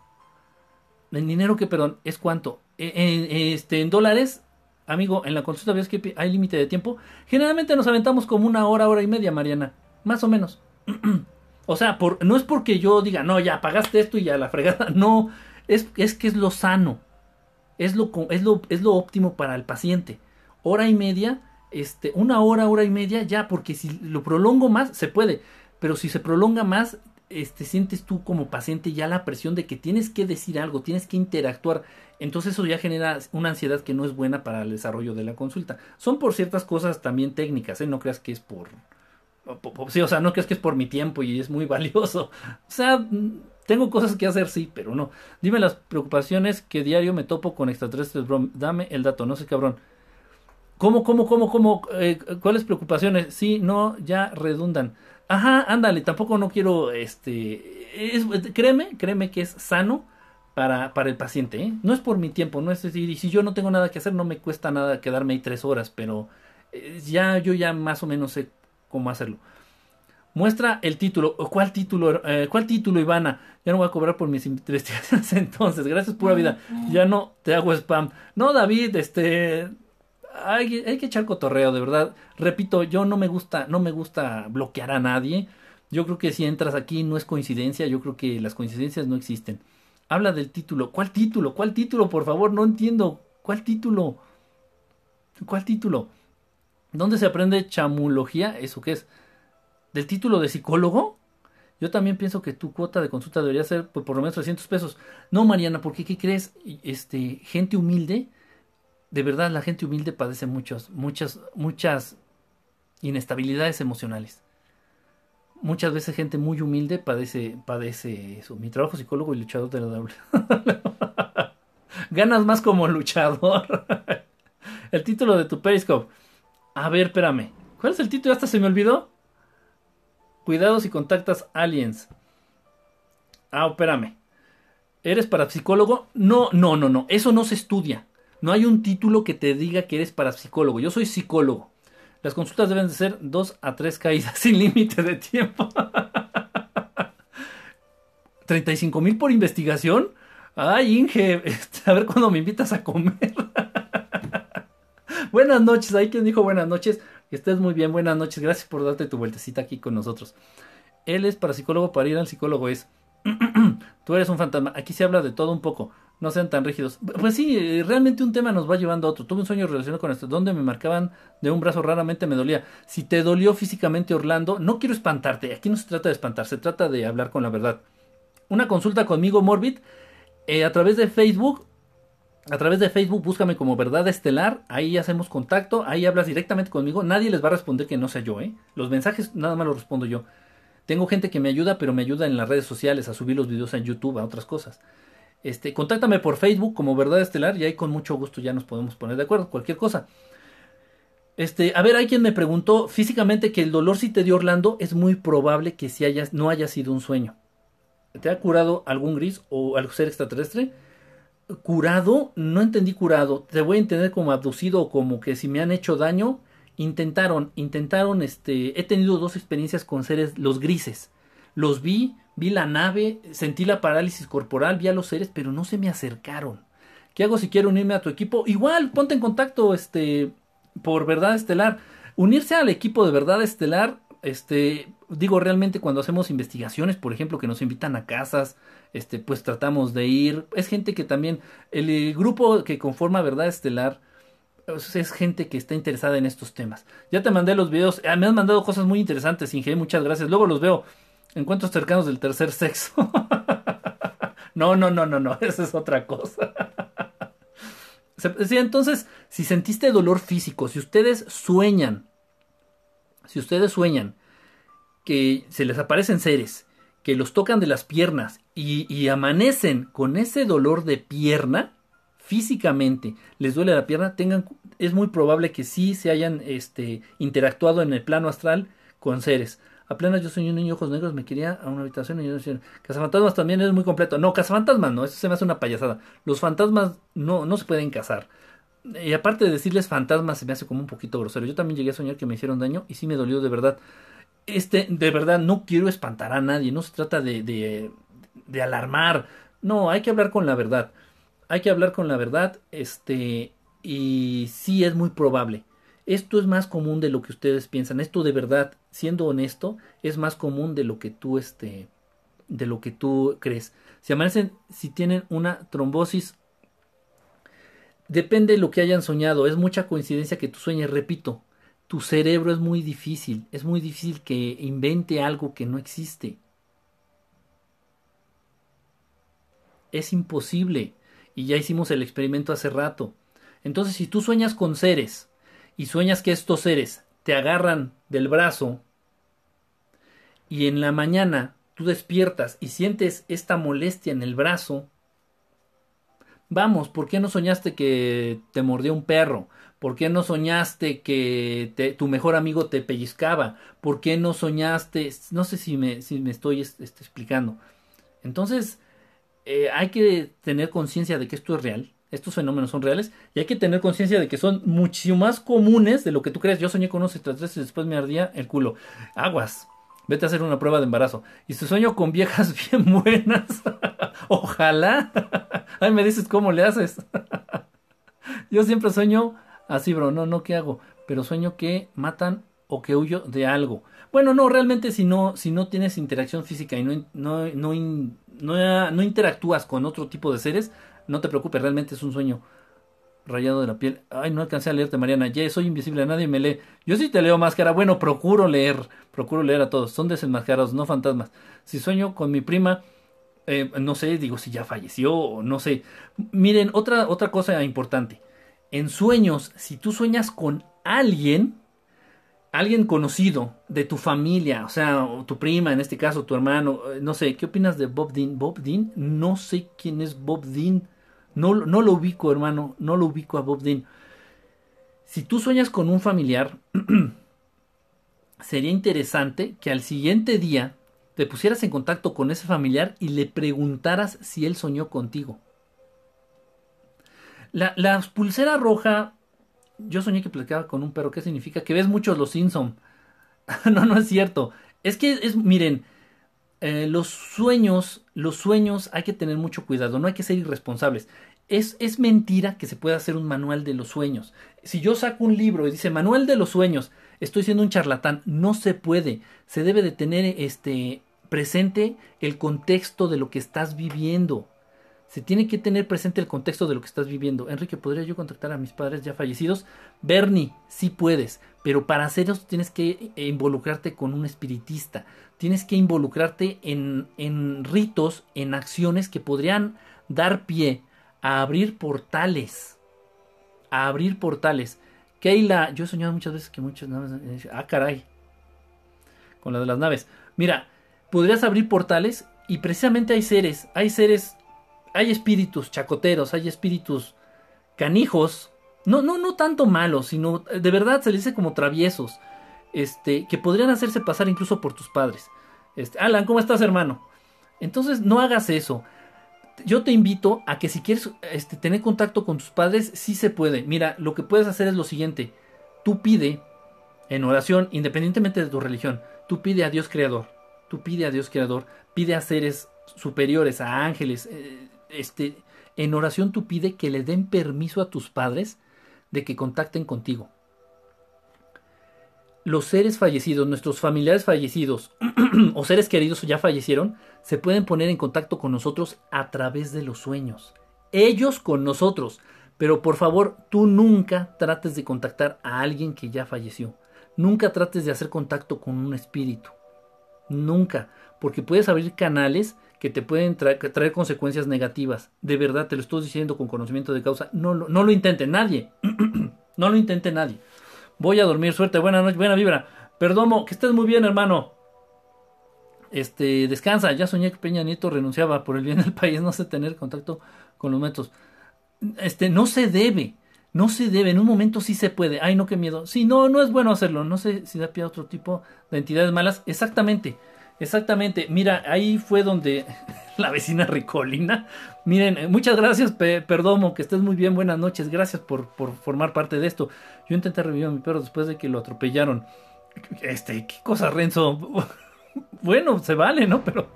¿En dinero que, perdón, es cuánto? E, en, este, en dólares, amigo, en la consulta ves que hay límite de tiempo. Generalmente nos aventamos como una hora, hora y media, Mariana. Más o menos. [CLEARS THROAT] o sea, por, no es porque yo diga, no, ya pagaste esto y ya la fregada. [LAUGHS] No, es, es que es lo sano. Es lo, es, lo, es lo óptimo para el paciente. Hora y media, este, una hora, hora y media, ya, porque si lo prolongo más, se puede. Pero si se prolonga más, este, sientes tú como paciente ya la presión de que tienes que decir algo, tienes que interactuar. Entonces eso ya genera una ansiedad que no es buena para el desarrollo de la consulta. Son por ciertas cosas también técnicas, ¿eh? No creas que es por... Sí, o sea, no creas que es por mi tiempo y es muy [LAUGHS] valioso. O sea, tengo cosas que hacer, sí, pero no. Dime las preocupaciones que diario me topo con extraterrestres, bro. Dame el dato, no sé cabrón. ¿Cómo, cómo, cómo, cómo? Eh, ¿Cuáles preocupaciones? Sí, no, ya redundan. Ajá, ándale, tampoco no quiero, este, créeme, créeme que es sano para, para el paciente, ¿eh? No es por mi tiempo, no es decir, y si yo no tengo nada que hacer, no me cuesta nada quedarme ahí tres horas, pero eh, ya, yo ya más o menos sé cómo hacerlo. Muestra el título. ¿Cuál título, eh, ¿Cuál título, Ivana? Ya no voy a cobrar por mis investigaciones [LAUGHS] entonces. Gracias, pura vida. Ya no te hago spam. No, David, este hay, que echar cotorreo, de verdad. Repito, yo no me gusta, no me gusta bloquear a nadie. Yo creo que si entras aquí no es coincidencia, yo creo que las coincidencias no existen. Habla del título. ¿Cuál título? ¿Cuál título? Por favor, no entiendo. ¿Cuál título? ¿Cuál título? ¿Dónde se aprende chamulogía? ¿Eso qué es? ¿Del título de psicólogo? Yo también pienso que tu cuota de consulta debería ser pues, por lo menos 300 pesos. No, Mariana, porque ¿qué crees? Este, gente humilde de verdad la gente humilde padece muchos, muchas, muchas inestabilidades emocionales. Muchas veces gente muy humilde padece, padece eso. Mi trabajo psicólogo y luchador de la doble. [LAUGHS] Ganas más como luchador. [LAUGHS] el título de tu Periscope. A ver, espérame. ¿Cuál es el título? ¿Hasta se me olvidó? Cuidado si contactas aliens. Ah, espérame. ¿Eres parapsicólogo? No, no, no, no. Eso no se estudia. No hay un título que te diga que eres parapsicólogo. Yo soy psicólogo. Las consultas deben de ser dos a tres caídas [LAUGHS] sin límite de tiempo. [LAUGHS] 35 mil por investigación. Ay, Inge, [LAUGHS] este, a ver cuándo me invitas a comer. buenas noches, hay quien dijo buenas noches. Que estés muy bien, buenas noches. Gracias por darte tu vueltecita aquí con nosotros. Él es parapsicólogo, para ir al psicólogo es. [CLEARS THROAT] Tú eres un fantasma. Aquí se habla de todo un poco no sean tan rígidos. Pues sí, eh, realmente un tema nos va llevando a otro. Tuve un sueño relacionado con esto, donde me marcaban de un brazo, raramente me dolía. Si te dolió físicamente Orlando, no quiero espantarte, aquí no se trata de espantar, se trata de hablar con la verdad. Una consulta conmigo, Morbid, eh, a través de Facebook. A través de Facebook, búscame como Verdad Estelar, ahí hacemos contacto, ahí hablas directamente conmigo, nadie les va a responder que no sea yo, ¿eh? Los mensajes nada más los respondo yo. Tengo gente que me ayuda, pero me ayuda en las redes sociales a subir los videos en YouTube, a otras cosas. Este, contáctame por Facebook como Verdad Estelar y ahí con mucho gusto ya nos podemos poner de acuerdo, cualquier cosa. Este, a ver, hay quien me preguntó físicamente que el dolor si te dio Orlando es muy probable que si no haya sido un sueño. ¿Te ha curado algún gris o algún ser extraterrestre? Curado, no entendí curado. Te voy a entender como abducido o como que si me han hecho daño. Intentaron, intentaron, este, he tenido dos experiencias con seres, los grises. Los vi, Vi la nave, sentí la parálisis corporal, vi a los seres, pero no se me acercaron. ¿Qué hago si quiero unirme a tu equipo? Igual, ponte en contacto, este, por Verdad Estelar. Unirse al equipo de Verdad Estelar, este, digo, realmente cuando hacemos investigaciones, por ejemplo, que nos invitan a casas, este, pues tratamos de ir. Es gente que también, el, grupo que conforma Verdad Estelar, pues, es gente que está interesada en estos temas. Ya te mandé los videos, ah, me han mandado cosas muy interesantes, Inge, muchas gracias. Luego los veo. Encuentros cercanos del tercer sexo. [LAUGHS] no, no, no, no, no, esa es otra cosa. [LAUGHS] entonces, si sentiste dolor físico, si ustedes sueñan, si ustedes sueñan que se les aparecen seres, que los tocan de las piernas y, y amanecen con ese dolor de pierna, físicamente les duele la pierna, tengan, es muy probable que sí se hayan este, interactuado en el plano astral con seres. Apenas yo soy un niño ojos negros, me quería a una habitación y yo decía, Cazafantasmas también es muy completo. No, Cazafantasmas no, eso se me hace una payasada. Los fantasmas no, no se pueden cazar. Y aparte de decirles fantasmas, se me hace como un poquito grosero. Yo también llegué a soñar que me hicieron daño y sí me dolió de verdad. Este, de verdad, no quiero espantar a nadie, no se trata de, de, de alarmar. No, hay que hablar con la verdad. Hay que hablar con la verdad, este, y sí es muy probable esto es más común de lo que ustedes piensan. Esto de verdad, siendo honesto, es más común de lo que tú este de lo que tú crees. Si amanecen, si tienen una trombosis, depende de lo que hayan soñado. Es mucha coincidencia que tú sueñes, repito. Tu cerebro es muy difícil, es muy difícil que invente algo que no existe. Es imposible. Y ya hicimos el experimento hace rato. Entonces, si tú sueñas con seres, y sueñas que estos seres te agarran del brazo y en la mañana tú despiertas y sientes esta molestia en el brazo, vamos, ¿por qué no soñaste que te mordió un perro? ¿Por qué no soñaste que tu mejor amigo te pellizcaba? ¿Por qué no soñaste? No sé si me, estoy este, explicando. Entonces, eh, hay que tener conciencia de que esto es real estos fenómenos son reales y hay que tener conciencia de que son muchísimo más comunes de lo que tú crees. Yo soñé con unos extraterrestres y después me ardía el culo. Aguas. Vete a hacer una prueba de embarazo. Y si sueño con viejas [LAUGHS] bien buenas, [LAUGHS] ojalá. [LAUGHS] Ay, me dices cómo le haces. Yo siempre sueño así, bro. No, no, ¿qué hago? Pero sueño que matan o que huyo de algo. Bueno, no, realmente si no, si no tienes interacción física y no, no, no, no interactúas con otro tipo de seres, no te preocupes, realmente es un sueño rayado de la piel. Ay, no alcancé a leerte, Mariana. Ya soy invisible, a nadie me lee. Yo sí te leo máscara. Bueno, procuro leer. Procuro leer a todos. Son desenmascarados, no fantasmas. Si sueño con mi prima, eh, no sé, digo si ya falleció o no sé. Miren, otra, otra cosa importante. En sueños, si tú sueñas con alguien, alguien conocido de tu familia, o sea, tu prima, en este caso, tu hermano, eh, no sé, ¿qué opinas de Bob Dean? Bob Dean, no sé quién es Bob Dean. No, no lo ubico, hermano, no lo ubico a Bob Dean. Si tú sueñas con un familiar, [CLEARS THROAT] sería interesante que al siguiente día te pusieras en contacto con ese familiar y le preguntaras si él soñó contigo. La, la pulsera roja, yo soñé que platicaba con un perro. ¿Qué significa? Que ves muchos los Simpson. [LAUGHS] no, no es cierto. Es que es, miren, eh, los sueños, los sueños hay que tener mucho cuidado, no hay que ser irresponsables. Es, es mentira que se pueda hacer un manual de los sueños. Si yo saco un libro y dice manual de los sueños, estoy siendo un charlatán. No se puede. Se debe de tener este presente el contexto de lo que estás viviendo. Se tiene que tener presente el contexto de lo que estás viviendo. Enrique, ¿podría yo contactar a mis padres ya fallecidos? Bernie, sí puedes, pero para hacer eso tienes que involucrarte con un espiritista tienes que involucrarte en, en ritos, en acciones que podrían dar pie a abrir portales. A abrir portales. Keila, yo he soñado muchas veces que muchas naves. Eh, ah, caray. Con la de las naves. Mira, podrías abrir portales y precisamente hay seres, hay seres, hay espíritus chacoteros, hay espíritus canijos. No, no, no tanto malos, sino de verdad se les dice como traviesos este, que podrían hacerse pasar incluso por tus padres. Este, Alan, ¿cómo estás, hermano? Entonces, no hagas eso. Yo te invito a que si quieres este, tener contacto con tus padres, sí se puede. Mira, lo que puedes hacer es lo siguiente. Tú pide en oración, independientemente de tu religión, tú pide a Dios creador. Tú pide a Dios creador, pide a seres superiores, a ángeles. Eh, este, en oración tú pide que le den permiso a tus padres de que contacten contigo los seres fallecidos, nuestros familiares fallecidos [CLEARS THROAT] o seres queridos ya fallecieron, se pueden poner en contacto con nosotros a través de los sueños. Ellos con nosotros. Pero por favor, tú nunca trates de contactar a alguien que ya falleció. Nunca trates de hacer contacto con un espíritu. Nunca. Porque puedes abrir canales que te pueden traer consecuencias negativas. De verdad, te lo estoy diciendo con conocimiento de causa. No, no, no lo intente nadie. [CLEARS THROAT] no lo intente nadie. Voy a dormir, suerte, buena noche, buena vibra. Perdomo, que estés muy bien, hermano. Este, descansa, ya soñé que Peña Nieto renunciaba por el bien del país, no sé tener contacto con los métodos. Este, no se debe, no se debe, en un momento sí se puede. Ay, no, qué miedo. Sí, no, no es bueno hacerlo. No sé si da pie a otro tipo de entidades malas. Exactamente, exactamente. Mira, ahí fue donde [LAUGHS] la vecina Ricolina. Miren, muchas gracias, Perdomo, que estés muy bien. Buenas noches, gracias por, por formar parte de esto. Yo intenté revivir a mi perro después de que lo atropellaron. Este, qué cosa, Renzo. [LAUGHS] bueno, se vale, ¿no? Pero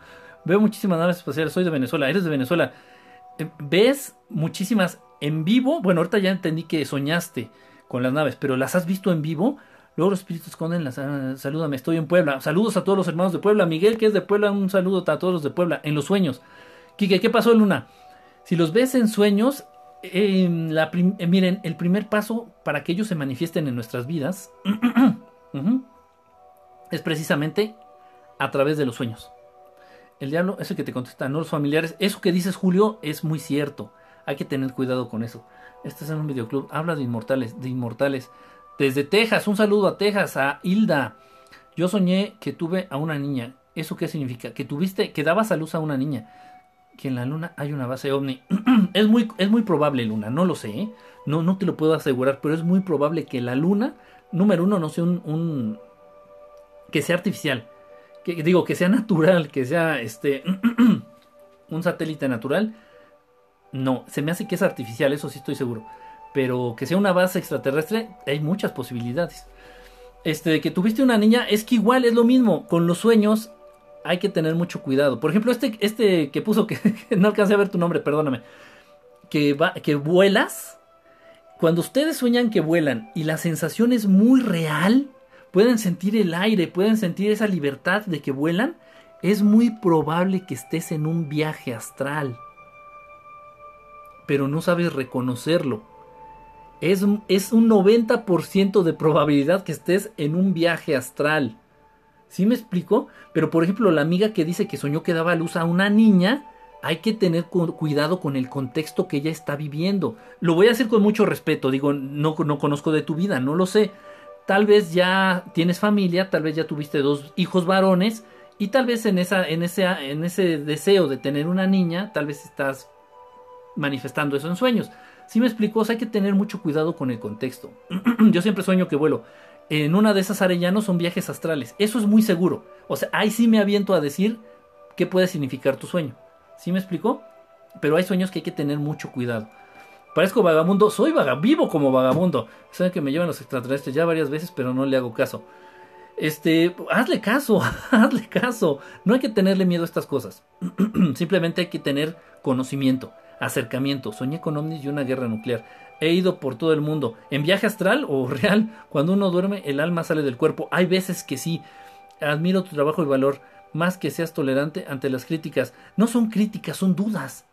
veo muchísimas naves espaciales. Soy de Venezuela, eres de Venezuela. Eh, ¿Ves muchísimas en vivo? Bueno, ahorita ya entendí que soñaste con las naves, pero ¿las has visto en vivo? Luego los espíritus esconden. Ah, salúdame, estoy en Puebla. Saludos a todos los hermanos de Puebla. Miguel, que es de Puebla, un saludo a todos los de Puebla. En los sueños. Quique, ¿qué pasó, Luna? Si los ves en sueños, la eh, miren, el primer paso para que ellos se manifiesten en nuestras vidas [CLEARS THROAT] es precisamente a través de los sueños. El diablo es el que te contesta, no los familiares. Eso que dices, Julio, es muy cierto. Hay que tener cuidado con eso. Este es en un videoclub. Habla de inmortales, de inmortales. Desde Texas, un saludo a Texas, a Hilda. Yo soñé que tuve a una niña. ¿Eso qué significa? Que tuviste, que dabas a luz a una niña. Que en la luna hay una base ovni. [CLEARS THROAT] es, muy, es muy probable, Luna, no lo sé. ¿eh? No, no te lo puedo asegurar, pero es muy probable que la luna, número uno, no sea un que sea artificial que digo, que sea natural, que sea este [CLEARS THROAT] un satélite natural. No, se me hace que es artificial, eso sí estoy seguro. Pero que sea una base extraterrestre, hay muchas posibilidades. Este, de que tuviste una niña, es que igual es lo mismo. Con los sueños hay que tener mucho cuidado. Por ejemplo, este, este que puso, [LAUGHS] que, no alcancé a ver tu nombre, perdóname. Que, va, que vuelas. Cuando ustedes sueñan que vuelan y la sensación es muy real, pueden sentir el aire, pueden sentir esa libertad de que vuelan, es muy probable que estés en un viaje astral. Pero no sabes reconocerlo. Es, es un 90% de probabilidad que estés en un viaje astral. ¿Sí me explico? Pero por ejemplo, la amiga que dice que soñó que daba luz a una niña, hay que tener cuidado con el contexto que ella está viviendo. Lo voy a hacer con mucho respeto, digo, no, no conozco de tu vida, no lo sé, tal vez ya tienes familia, tal vez ya tuviste dos hijos varones y tal vez en, esa, en, ese, en ese deseo de tener una niña, tal vez estás manifestando eso en sueños. Si me explico, hay que tener mucho cuidado con el contexto. [CLEARS THROAT] Yo siempre sueño que vuelo. En una de esas arellanos son viajes astrales. Eso es muy seguro. O sea, ahí sí me aviento a decir qué puede significar tu sueño. ¿Sí me explico? Pero hay sueños que hay que tener mucho cuidado. Parezco vagabundo, soy vagabundo, vivo como vagabundo. Saben que me llevan los extraterrestres ya varias veces, pero no le hago caso. Este, hazle caso, [LAUGHS] hazle caso. No hay que tenerle miedo a estas cosas. [CLEARS THROAT] Simplemente hay que tener conocimiento, acercamiento. Soñé con ovnis y una guerra nuclear. He ido por todo el mundo. En viaje astral o [LAUGHS] real, cuando uno duerme, el alma sale del cuerpo. Hay veces que sí. Admiro tu trabajo y valor. Más que seas tolerante ante las críticas. No son críticas, son dudas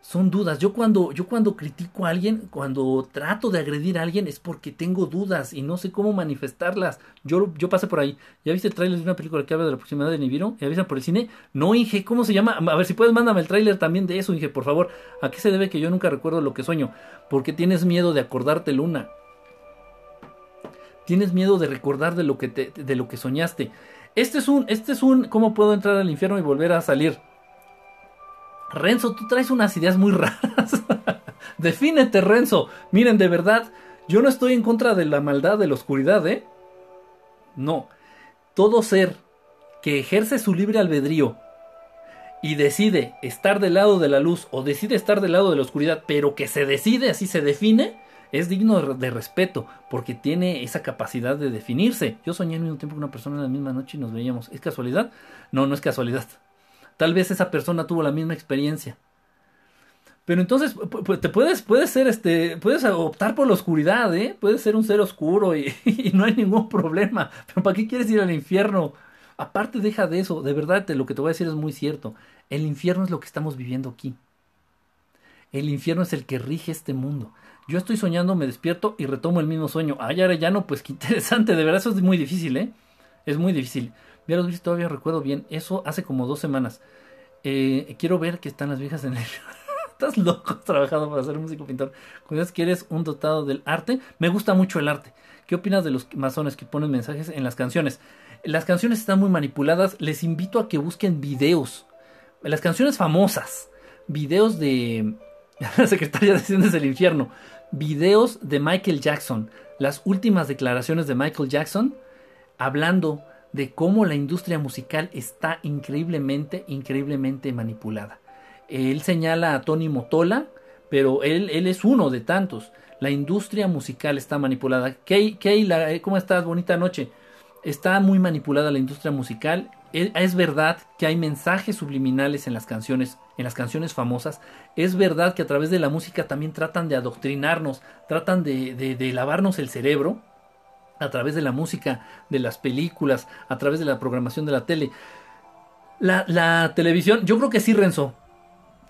son dudas. Yo cuando, yo cuando critico a alguien, cuando trato de agredir a alguien, es porque tengo dudas y no sé cómo manifestarlas. Yo, yo pasé por ahí. ¿Ya viste el tráiler de una película que habla de la proximidad de Nibiru? ¿Ya viste por el cine? No, Inge, ¿cómo se llama? A ver, si puedes, mándame el tráiler también de eso, Inge, por favor. ¿A qué se debe que yo nunca recuerdo lo que sueño? Porque tienes miedo de acordarte, Luna. Tienes miedo de recordar de lo que, te, de lo que soñaste. Este es un, este es un, ¿cómo puedo entrar al infierno y volver a salir? Renzo, tú traes unas ideas muy raras. [LAUGHS] Defínete, Renzo. Miren, de verdad, yo no estoy en contra de la maldad, de la oscuridad, ¿eh? No. Todo ser que ejerce su libre albedrío y decide estar del lado de la luz o decide estar del lado de la oscuridad, pero que se decide, así se define, es digno de respeto, porque tiene esa capacidad de definirse. Yo soñé al mismo tiempo con una persona en la misma noche y nos veíamos. ¿Es casualidad? No, no es casualidad. Tal vez esa persona tuvo la misma experiencia. Pero entonces te puedes, puedes ser este, puedes optar por la oscuridad, ¿eh? Puedes ser un ser oscuro [LAUGHS] y, no hay ningún problema. Pero ¿para qué quieres ir al infierno? Aparte deja de eso, de verdad lo que te voy a decir es muy cierto. El infierno es lo que estamos viviendo aquí. El infierno es el que rige este mundo. Yo estoy soñando, me despierto y retomo el mismo sueño. Ay, no, pues qué interesante, de verdad eso es muy difícil, ¿eh? Es muy difícil. Ya los viste, todavía recuerdo bien. Eso hace como dos semanas. Eh, quiero ver que están las viejas en el... [LAUGHS] Estás loco trabajando para ser músico pintor. Cuando que eres un dotado del arte, me gusta mucho el arte. ¿Qué opinas de los masones que ponen mensajes en las canciones? Las canciones están muy manipuladas. Les invito a que busquen videos. Las canciones famosas. Videos de... [LAUGHS] La secretaria de Haciendas del Infierno. Videos de Michael Jackson. Las últimas declaraciones de Michael Jackson. Hablando de cómo la industria musical está increíblemente, increíblemente manipulada. Él señala a Tony Motola, pero él, él es uno de tantos. La industria musical está manipulada. Eh, ¿cómo estás? Bonita noche. Está muy manipulada la industria musical. Es, verdad que hay mensajes subliminales en las canciones, en las canciones famosas. Es verdad que a través de la música también tratan de adoctrinarnos, tratan de, de lavarnos el cerebro a través de la música, de las películas, a través de la programación de la tele. La, televisión, yo creo que sí, Renzo.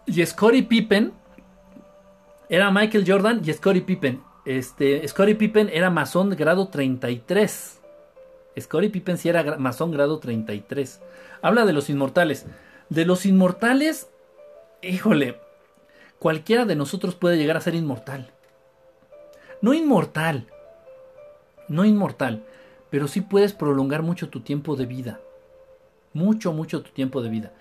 Y Scottie Pippen era Michael Jordan y Scottie Pippen. Este, Scottie Pippen era masón grado 33. Scottie Pippen sí era masón grado 33. Habla de los inmortales. De los inmortales, híjole, cualquiera de nosotros puede llegar a ser inmortal. No inmortal, no inmortal, pero sí puedes prolongar mucho tu tiempo de vida. Mucho, mucho tu tiempo de vida.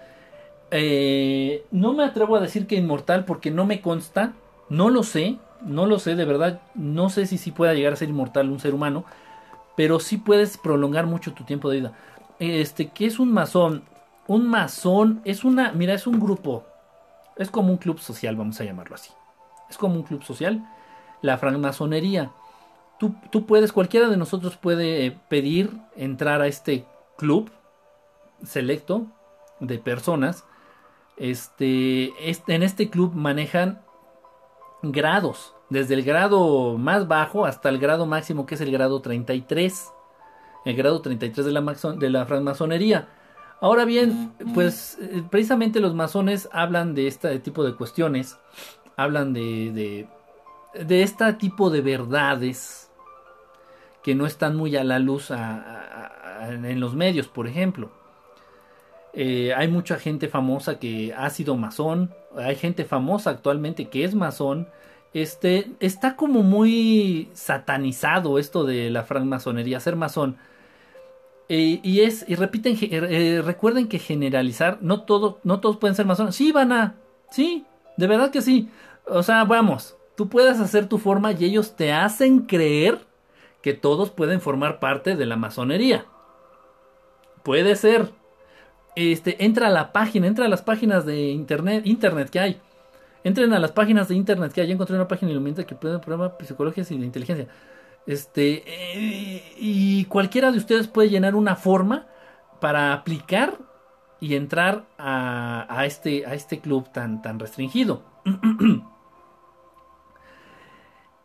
Eh, no me atrevo a decir que inmortal porque no me consta, no lo sé, no lo sé, de verdad, no sé si sí pueda llegar a ser inmortal un ser humano, pero sí puedes prolongar mucho tu tiempo de vida. Este, ¿qué es un masón? Un masón es una, mira, es un grupo, es como un club social, vamos a llamarlo así. Es como un club social. La francmasonería tú, puedes, cualquiera de nosotros puede eh, pedir entrar a este club selecto de personas. Este, este, en este club manejan grados, desde el grado más bajo hasta el grado máximo que es el grado 33. El grado 33 de la, de la francmasonería. Ahora bien, pues eh, precisamente los masones hablan de este tipo de cuestiones, hablan de, de, de este tipo de verdades que no están muy a la luz en los medios, por ejemplo. Eh, hay mucha gente famosa que ha sido masón, hay gente famosa actualmente que es masón. Este está como muy satanizado esto de la francmasonería, ser masón. Eh, y es, y repiten, eh, recuerden que generalizar, no, todo, no todos pueden ser masones. Sí, van a, sí, de verdad que sí. O sea, vamos, tú puedes hacer tu forma y ellos te hacen creer que todos pueden formar parte de la masonería. Puede ser. Este, entra a la página, entra a las páginas de internet, internet que hay. Entren a las páginas de internet que hay. Ya encontré una página iluminante que puede programar psicología y la inteligencia. Este, eh, y cualquiera de ustedes puede llenar una forma para aplicar y entrar a, a, este, a este club tan, tan restringido. [CLEARS THROAT]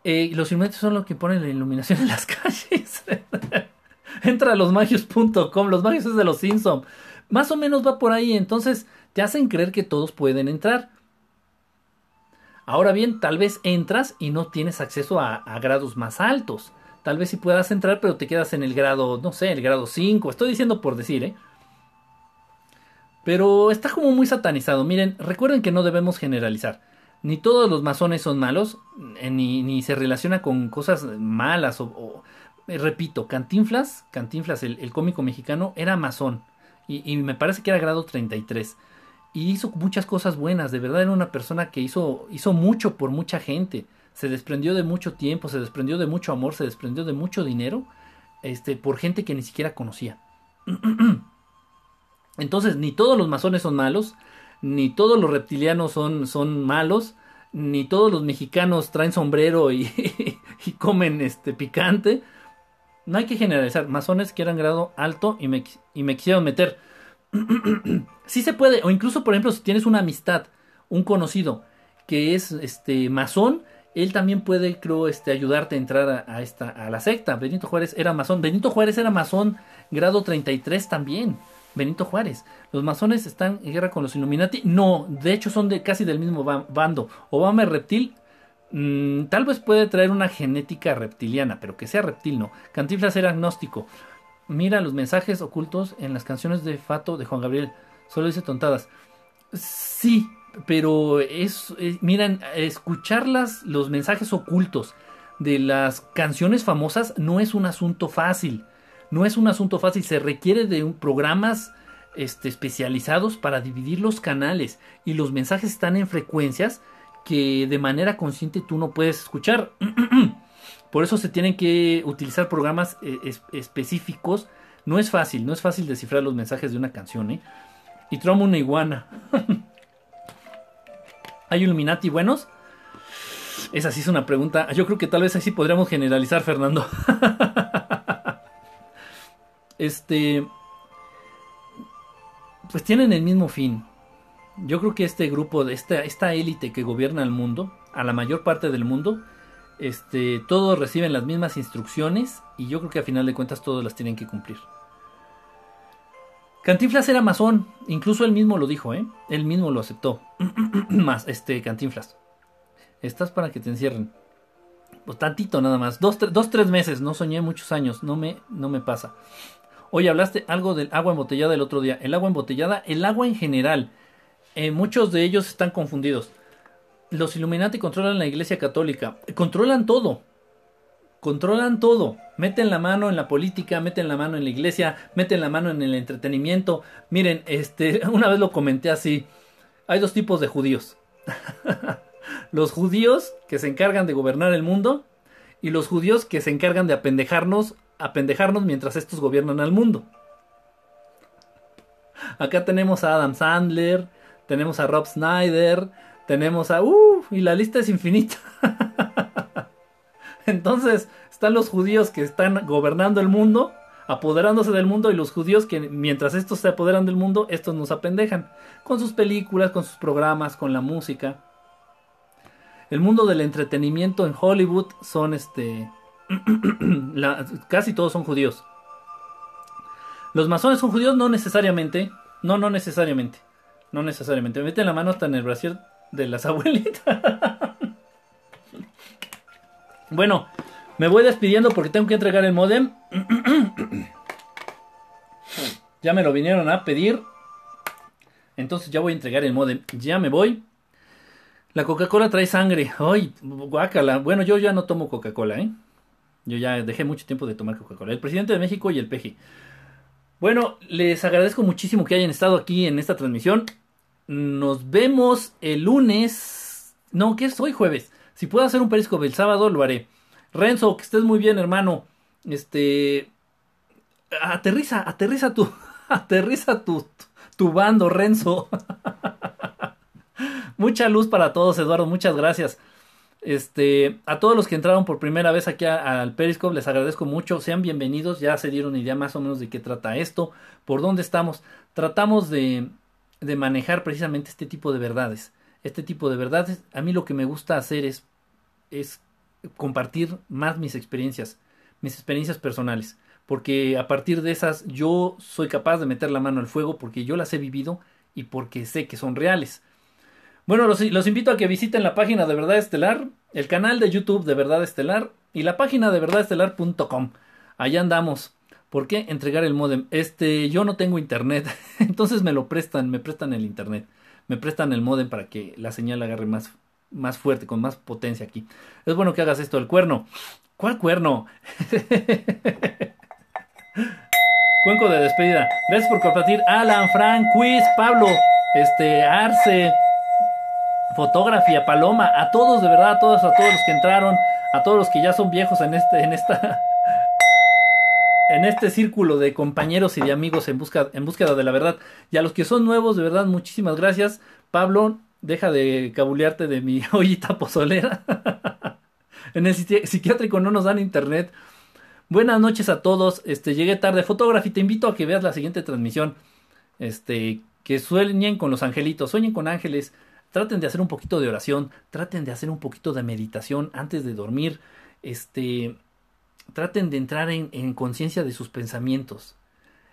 Eh, los instrumentos son los que ponen la iluminación en las [LAUGHS] calles. Entra a losmagios.com, los magios es de los Simpsons. Más o menos va por ahí, entonces te hacen creer que todos pueden entrar. Ahora bien, tal vez entras y no tienes acceso a, grados más altos. Tal vez sí puedas entrar, pero te quedas en el grado, no sé, el grado 5. Estoy diciendo por decir, ¿eh? Pero está como muy satanizado. Miren, recuerden que no debemos generalizar ni todos los masones son malos, eh, ni, se relaciona con cosas malas. O, eh, repito, Cantinflas, Cantinflas, el, cómico mexicano, era masón. Y, me parece que era grado 33. Y hizo muchas cosas buenas. De verdad era una persona que hizo, hizo mucho por mucha gente. Se desprendió de mucho tiempo, se desprendió de mucho amor, se desprendió de mucho dinero. Este, por gente que ni siquiera conocía. [CLEARS THROAT] Entonces, ni todos los masones son malos, ni todos los reptilianos son, son malos, ni todos los mexicanos traen sombrero [LAUGHS] y, comen este picante. No hay que generalizar. Masones que eran grado alto y me, y me quisieron meter. [CLEARS THROAT] sí se puede, o incluso, por ejemplo, si tienes una amistad, un conocido que es este masón, él también puede, creo, este, ayudarte a entrar a, esta, a la secta. Benito Juárez era masón. Benito Juárez era masón grado 33 también. Benito Juárez. Los masones están en guerra con los Illuminati. No, de hecho son de casi del mismo bando. Obama es reptil. Mm, tal vez puede traer una genética reptiliana, pero que sea reptil no. Cantinflas era agnóstico. Mira los mensajes ocultos en las canciones de Fato de Juan Gabriel. Solo dice tontadas. Sí, pero es, miran, escucharlas, los mensajes ocultos de las canciones famosas no es un asunto fácil No es un asunto fácil, se requiere de programas este, especializados para dividir los canales y los mensajes están en frecuencias que de manera consciente tú no puedes escuchar. [CLEARS THROAT] Por eso se tienen que utilizar programas eh, específicos. No es fácil, no es fácil descifrar los mensajes de una canción. ¿eh? Y tramo una iguana. [LAUGHS] ¿Hay Illuminati buenos? Esa sí es una pregunta. Yo creo que tal vez así podríamos generalizar, Fernando. [LAUGHS] este. Pues tienen el mismo fin. Yo creo que este grupo, esta, esta élite que gobierna el mundo, a la mayor parte del mundo, este, todos reciben las mismas instrucciones y yo creo que a final de cuentas todos las tienen que cumplir. Cantinflas era masón, incluso él mismo lo dijo, ¿eh? Él mismo lo aceptó. [CLEARS THROAT] Más, este, Cantinflas. Estás para que te encierren. Pues tantito nada más. Dos, dos, tres meses. No soñé muchos años. No me, no me pasa. Oye, hablaste algo del agua embotellada el otro día. El agua embotellada, el agua en general. Eh, muchos de ellos están confundidos. Los Illuminati controlan la iglesia católica. Controlan todo. Controlan todo. Meten la mano en la política, meten la mano en la iglesia, meten la mano en el entretenimiento. Miren, este, [LAUGHS] una vez lo comenté así. Hay dos tipos de judíos. [LAUGHS] los judíos que se encargan de gobernar el mundo y los judíos que se encargan de apendejarnos, apendejarnos mientras estos gobiernan al mundo. Acá tenemos a Adam Sandler, tenemos a Rob Snyder, tenemos a... Uh, y la lista es infinita. [LAUGHS] Entonces están los judíos que están gobernando el mundo, apoderándose del mundo, y los judíos que mientras estos se apoderan del mundo, estos nos apendejan. Con sus películas, con sus programas, con la música. El mundo del entretenimiento en Hollywood son este... [CLEARS THROAT] casi todos son judíos. Los masones son judíos, no necesariamente. No, no necesariamente. No necesariamente. Me meten la mano hasta en el brasier de las [LAUGHS] abuelitas. bueno, me voy despidiendo porque tengo que entregar el modem. [CLEARS THROAT] ya me lo vinieron a pedir. Entonces ya voy a entregar el modem. Ya me voy. La Coca-Cola trae sangre. Ay, guácala. Bueno, yo ya no tomo Coca-Cola, ¿eh? Yo ya dejé mucho tiempo de tomar Coca-Cola. El presidente de México y el PG. Bueno, les agradezco muchísimo que hayan estado aquí en esta transmisión. Nos vemos el lunes. No, que es hoy jueves. Si puedo hacer un periscope el sábado, lo haré. Renzo, que estés muy bien, hermano. Este. Aterriza, aterriza tu. [LAUGHS] Aterriza tu, tu bando, Renzo. [LAUGHS] Mucha luz para todos, Eduardo. Muchas gracias. Este, a todos los que entraron por primera vez aquí al Periscope, les agradezco mucho. Sean bienvenidos. Ya se dieron idea más o menos de qué trata esto, por dónde estamos. Tratamos de, de manejar precisamente este tipo de verdades. Este tipo de verdades, a mí lo que me gusta hacer es, es compartir más mis experiencias, mis experiencias personales, porque a partir de esas yo soy capaz de meter la mano al fuego porque yo las he vivido y porque sé que son reales. Bueno, los, invito a que visiten la página de Verdad Estelar, el canal de YouTube de Verdad Estelar y la página de verdadestelar.com. Allá andamos. ¿Por qué entregar el modem? Este, yo no tengo internet, [LAUGHS] entonces me lo prestan, me prestan el internet, me prestan el modem para que la señal agarre más, más fuerte, con más potencia aquí. Es bueno que hagas esto, el cuerno. ¿Cuál cuerno? [LAUGHS] Cuenco de despedida. Gracias por compartir. Alan, Frank, Quiz, Pablo, este, Arce, Fotografía, Paloma, a todos, de verdad, a todos, a todos los que entraron, a todos los que ya son viejos en este, en esta [LAUGHS] en este círculo de compañeros y de amigos en, busca, en búsqueda de la verdad. Y a los que son nuevos, de verdad, muchísimas gracias. Pablo, deja de cabulearte de mi [LAUGHS] ollita pozolera. [LAUGHS] en el psiquiátrico no nos dan internet. Buenas noches a todos. Este, llegué tarde. Fotógrafo, te invito a que veas la siguiente transmisión. Este, que sueñen con los angelitos, sueñen con ángeles. Traten de hacer un poquito de oración, traten de hacer un poquito de meditación antes de dormir. Este, traten de entrar en, conciencia de sus pensamientos.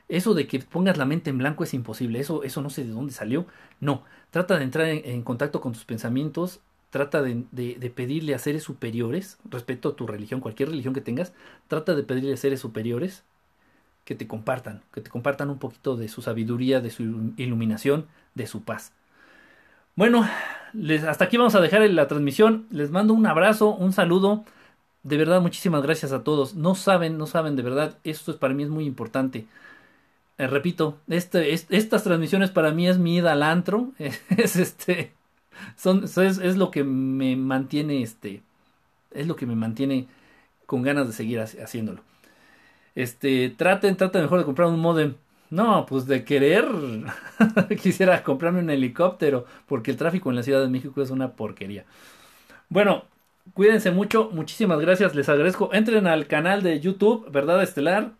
Eso de que pongas la mente en blanco es imposible, eso, eso no sé de dónde salió. No, trata de entrar en, contacto con tus pensamientos, trata de, de, pedirle a seres superiores, respecto a tu religión, cualquier religión que tengas, trata de pedirle a seres superiores que te compartan, que te compartan un poquito de su sabiduría, de su iluminación, de su paz. Bueno, les, hasta aquí vamos a dejar la transmisión. Les mando un abrazo, un saludo. de verdad, muchísimas gracias a todos. No saben, no saben, de verdad, esto es para mí es muy importante. Eh, repito, este, estas transmisiones para mí es mi ida al antro. [LAUGHS] Es este. Es, lo que me mantiene. Este. Es lo que me mantiene con ganas de seguir haciéndolo. Este. Traten, traten mejor de comprar un modem. No, pues de querer. [LAUGHS] quisiera comprarme un helicóptero. Porque el tráfico en la Ciudad de México es una porquería. Bueno, Cuídense mucho, muchísimas gracias, les agradezco. Entren al canal de YouTube, Verdad Estelar.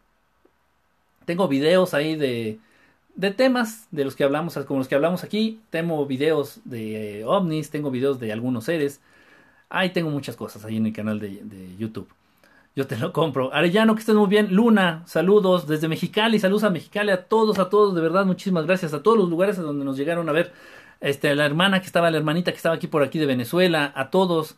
Tengo videos ahí de, de temas de los que hablamos, como los que hablamos aquí. Tengo videos de eh, ovnis, tengo videos de algunos seres. Ahí tengo muchas cosas ahí en el canal de, de YouTube. Yo te lo compro. Arellano, que estés muy bien. Luna, saludos desde Mexicali. Saludos a Mexicali, a todos, a todos. De verdad, muchísimas gracias. A todos los lugares a donde nos llegaron a ver. Este, la hermana que estaba, la hermanita que estaba aquí por aquí de Venezuela. A todos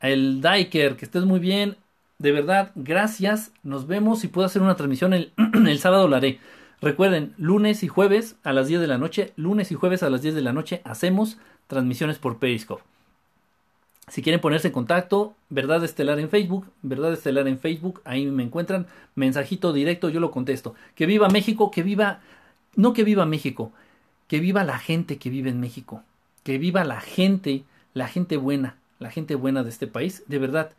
el Diker, que estés muy bien. De verdad, gracias. Nos vemos. Si puedo hacer una transmisión el, [CLEARS THROAT] el sábado lo haré. Recuerden, lunes y jueves a las 10 de la noche, lunes y jueves a las 10 de la noche hacemos transmisiones por Periscope. Si quieren ponerse en contacto, Verdad Estelar en Facebook, Verdad Estelar en Facebook, ahí me encuentran, mensajito directo, yo lo contesto. Que viva México, que viva, no que viva México, que viva la gente que vive en México, que viva la gente, la gente buena, la gente buena de este país, de verdad,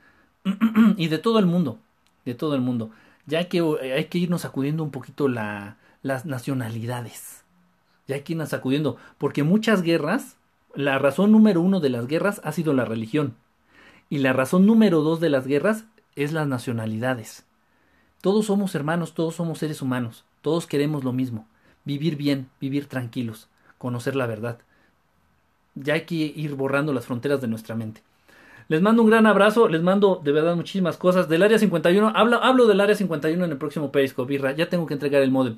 [CLEARS THROAT] y de todo el mundo, de todo el mundo. Ya que hay que irnos sacudiendo un poquito la, las nacionalidades. Ya hay que irnos sacudiendo, porque muchas guerras, la razón número uno de las guerras ha sido la religión. Y la razón número dos de las guerras es las nacionalidades. Todos somos hermanos, todos somos seres humanos, todos queremos lo mismo, vivir bien, vivir tranquilos, conocer la verdad. Ya hay que ir borrando las fronteras de nuestra mente. Les mando un gran abrazo, les mando de verdad muchísimas cosas. Del área 51, hablo, hablo del área 51 en el próximo Periscope, Birra. Ya tengo que entregar el modem.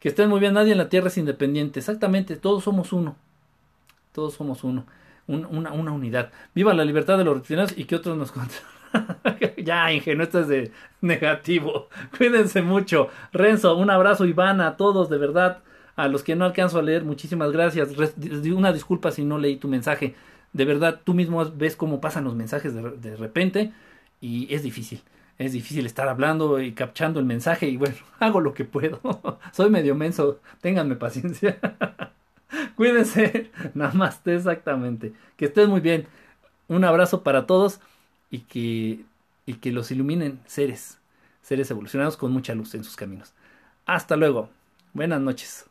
Que estén muy bien, nadie en la Tierra es independiente. Exactamente, todos somos uno. Todos somos uno. una, unidad. Viva la libertad de los reptilianos y que otros nos controlen. [LAUGHS] ya, ingenuo, esto es de negativo. [LAUGHS] Cuídense mucho. Renzo, un abrazo, Ivana, a todos, de verdad. A los que no alcanzo a leer, muchísimas gracias. Una disculpa si no leí tu mensaje de verdad tú mismo ves cómo pasan los mensajes de, repente y es difícil. Es difícil estar hablando y captando el mensaje y bueno, [LAUGHS] hago lo que puedo. Soy medio menso, ténganme paciencia. [LAUGHS] Cuídense, [LAUGHS] más, exactamente. Que estén muy bien. Un abrazo para todos y que, y que los iluminen seres, seres evolucionados con mucha luz en sus caminos. Hasta luego. Buenas noches.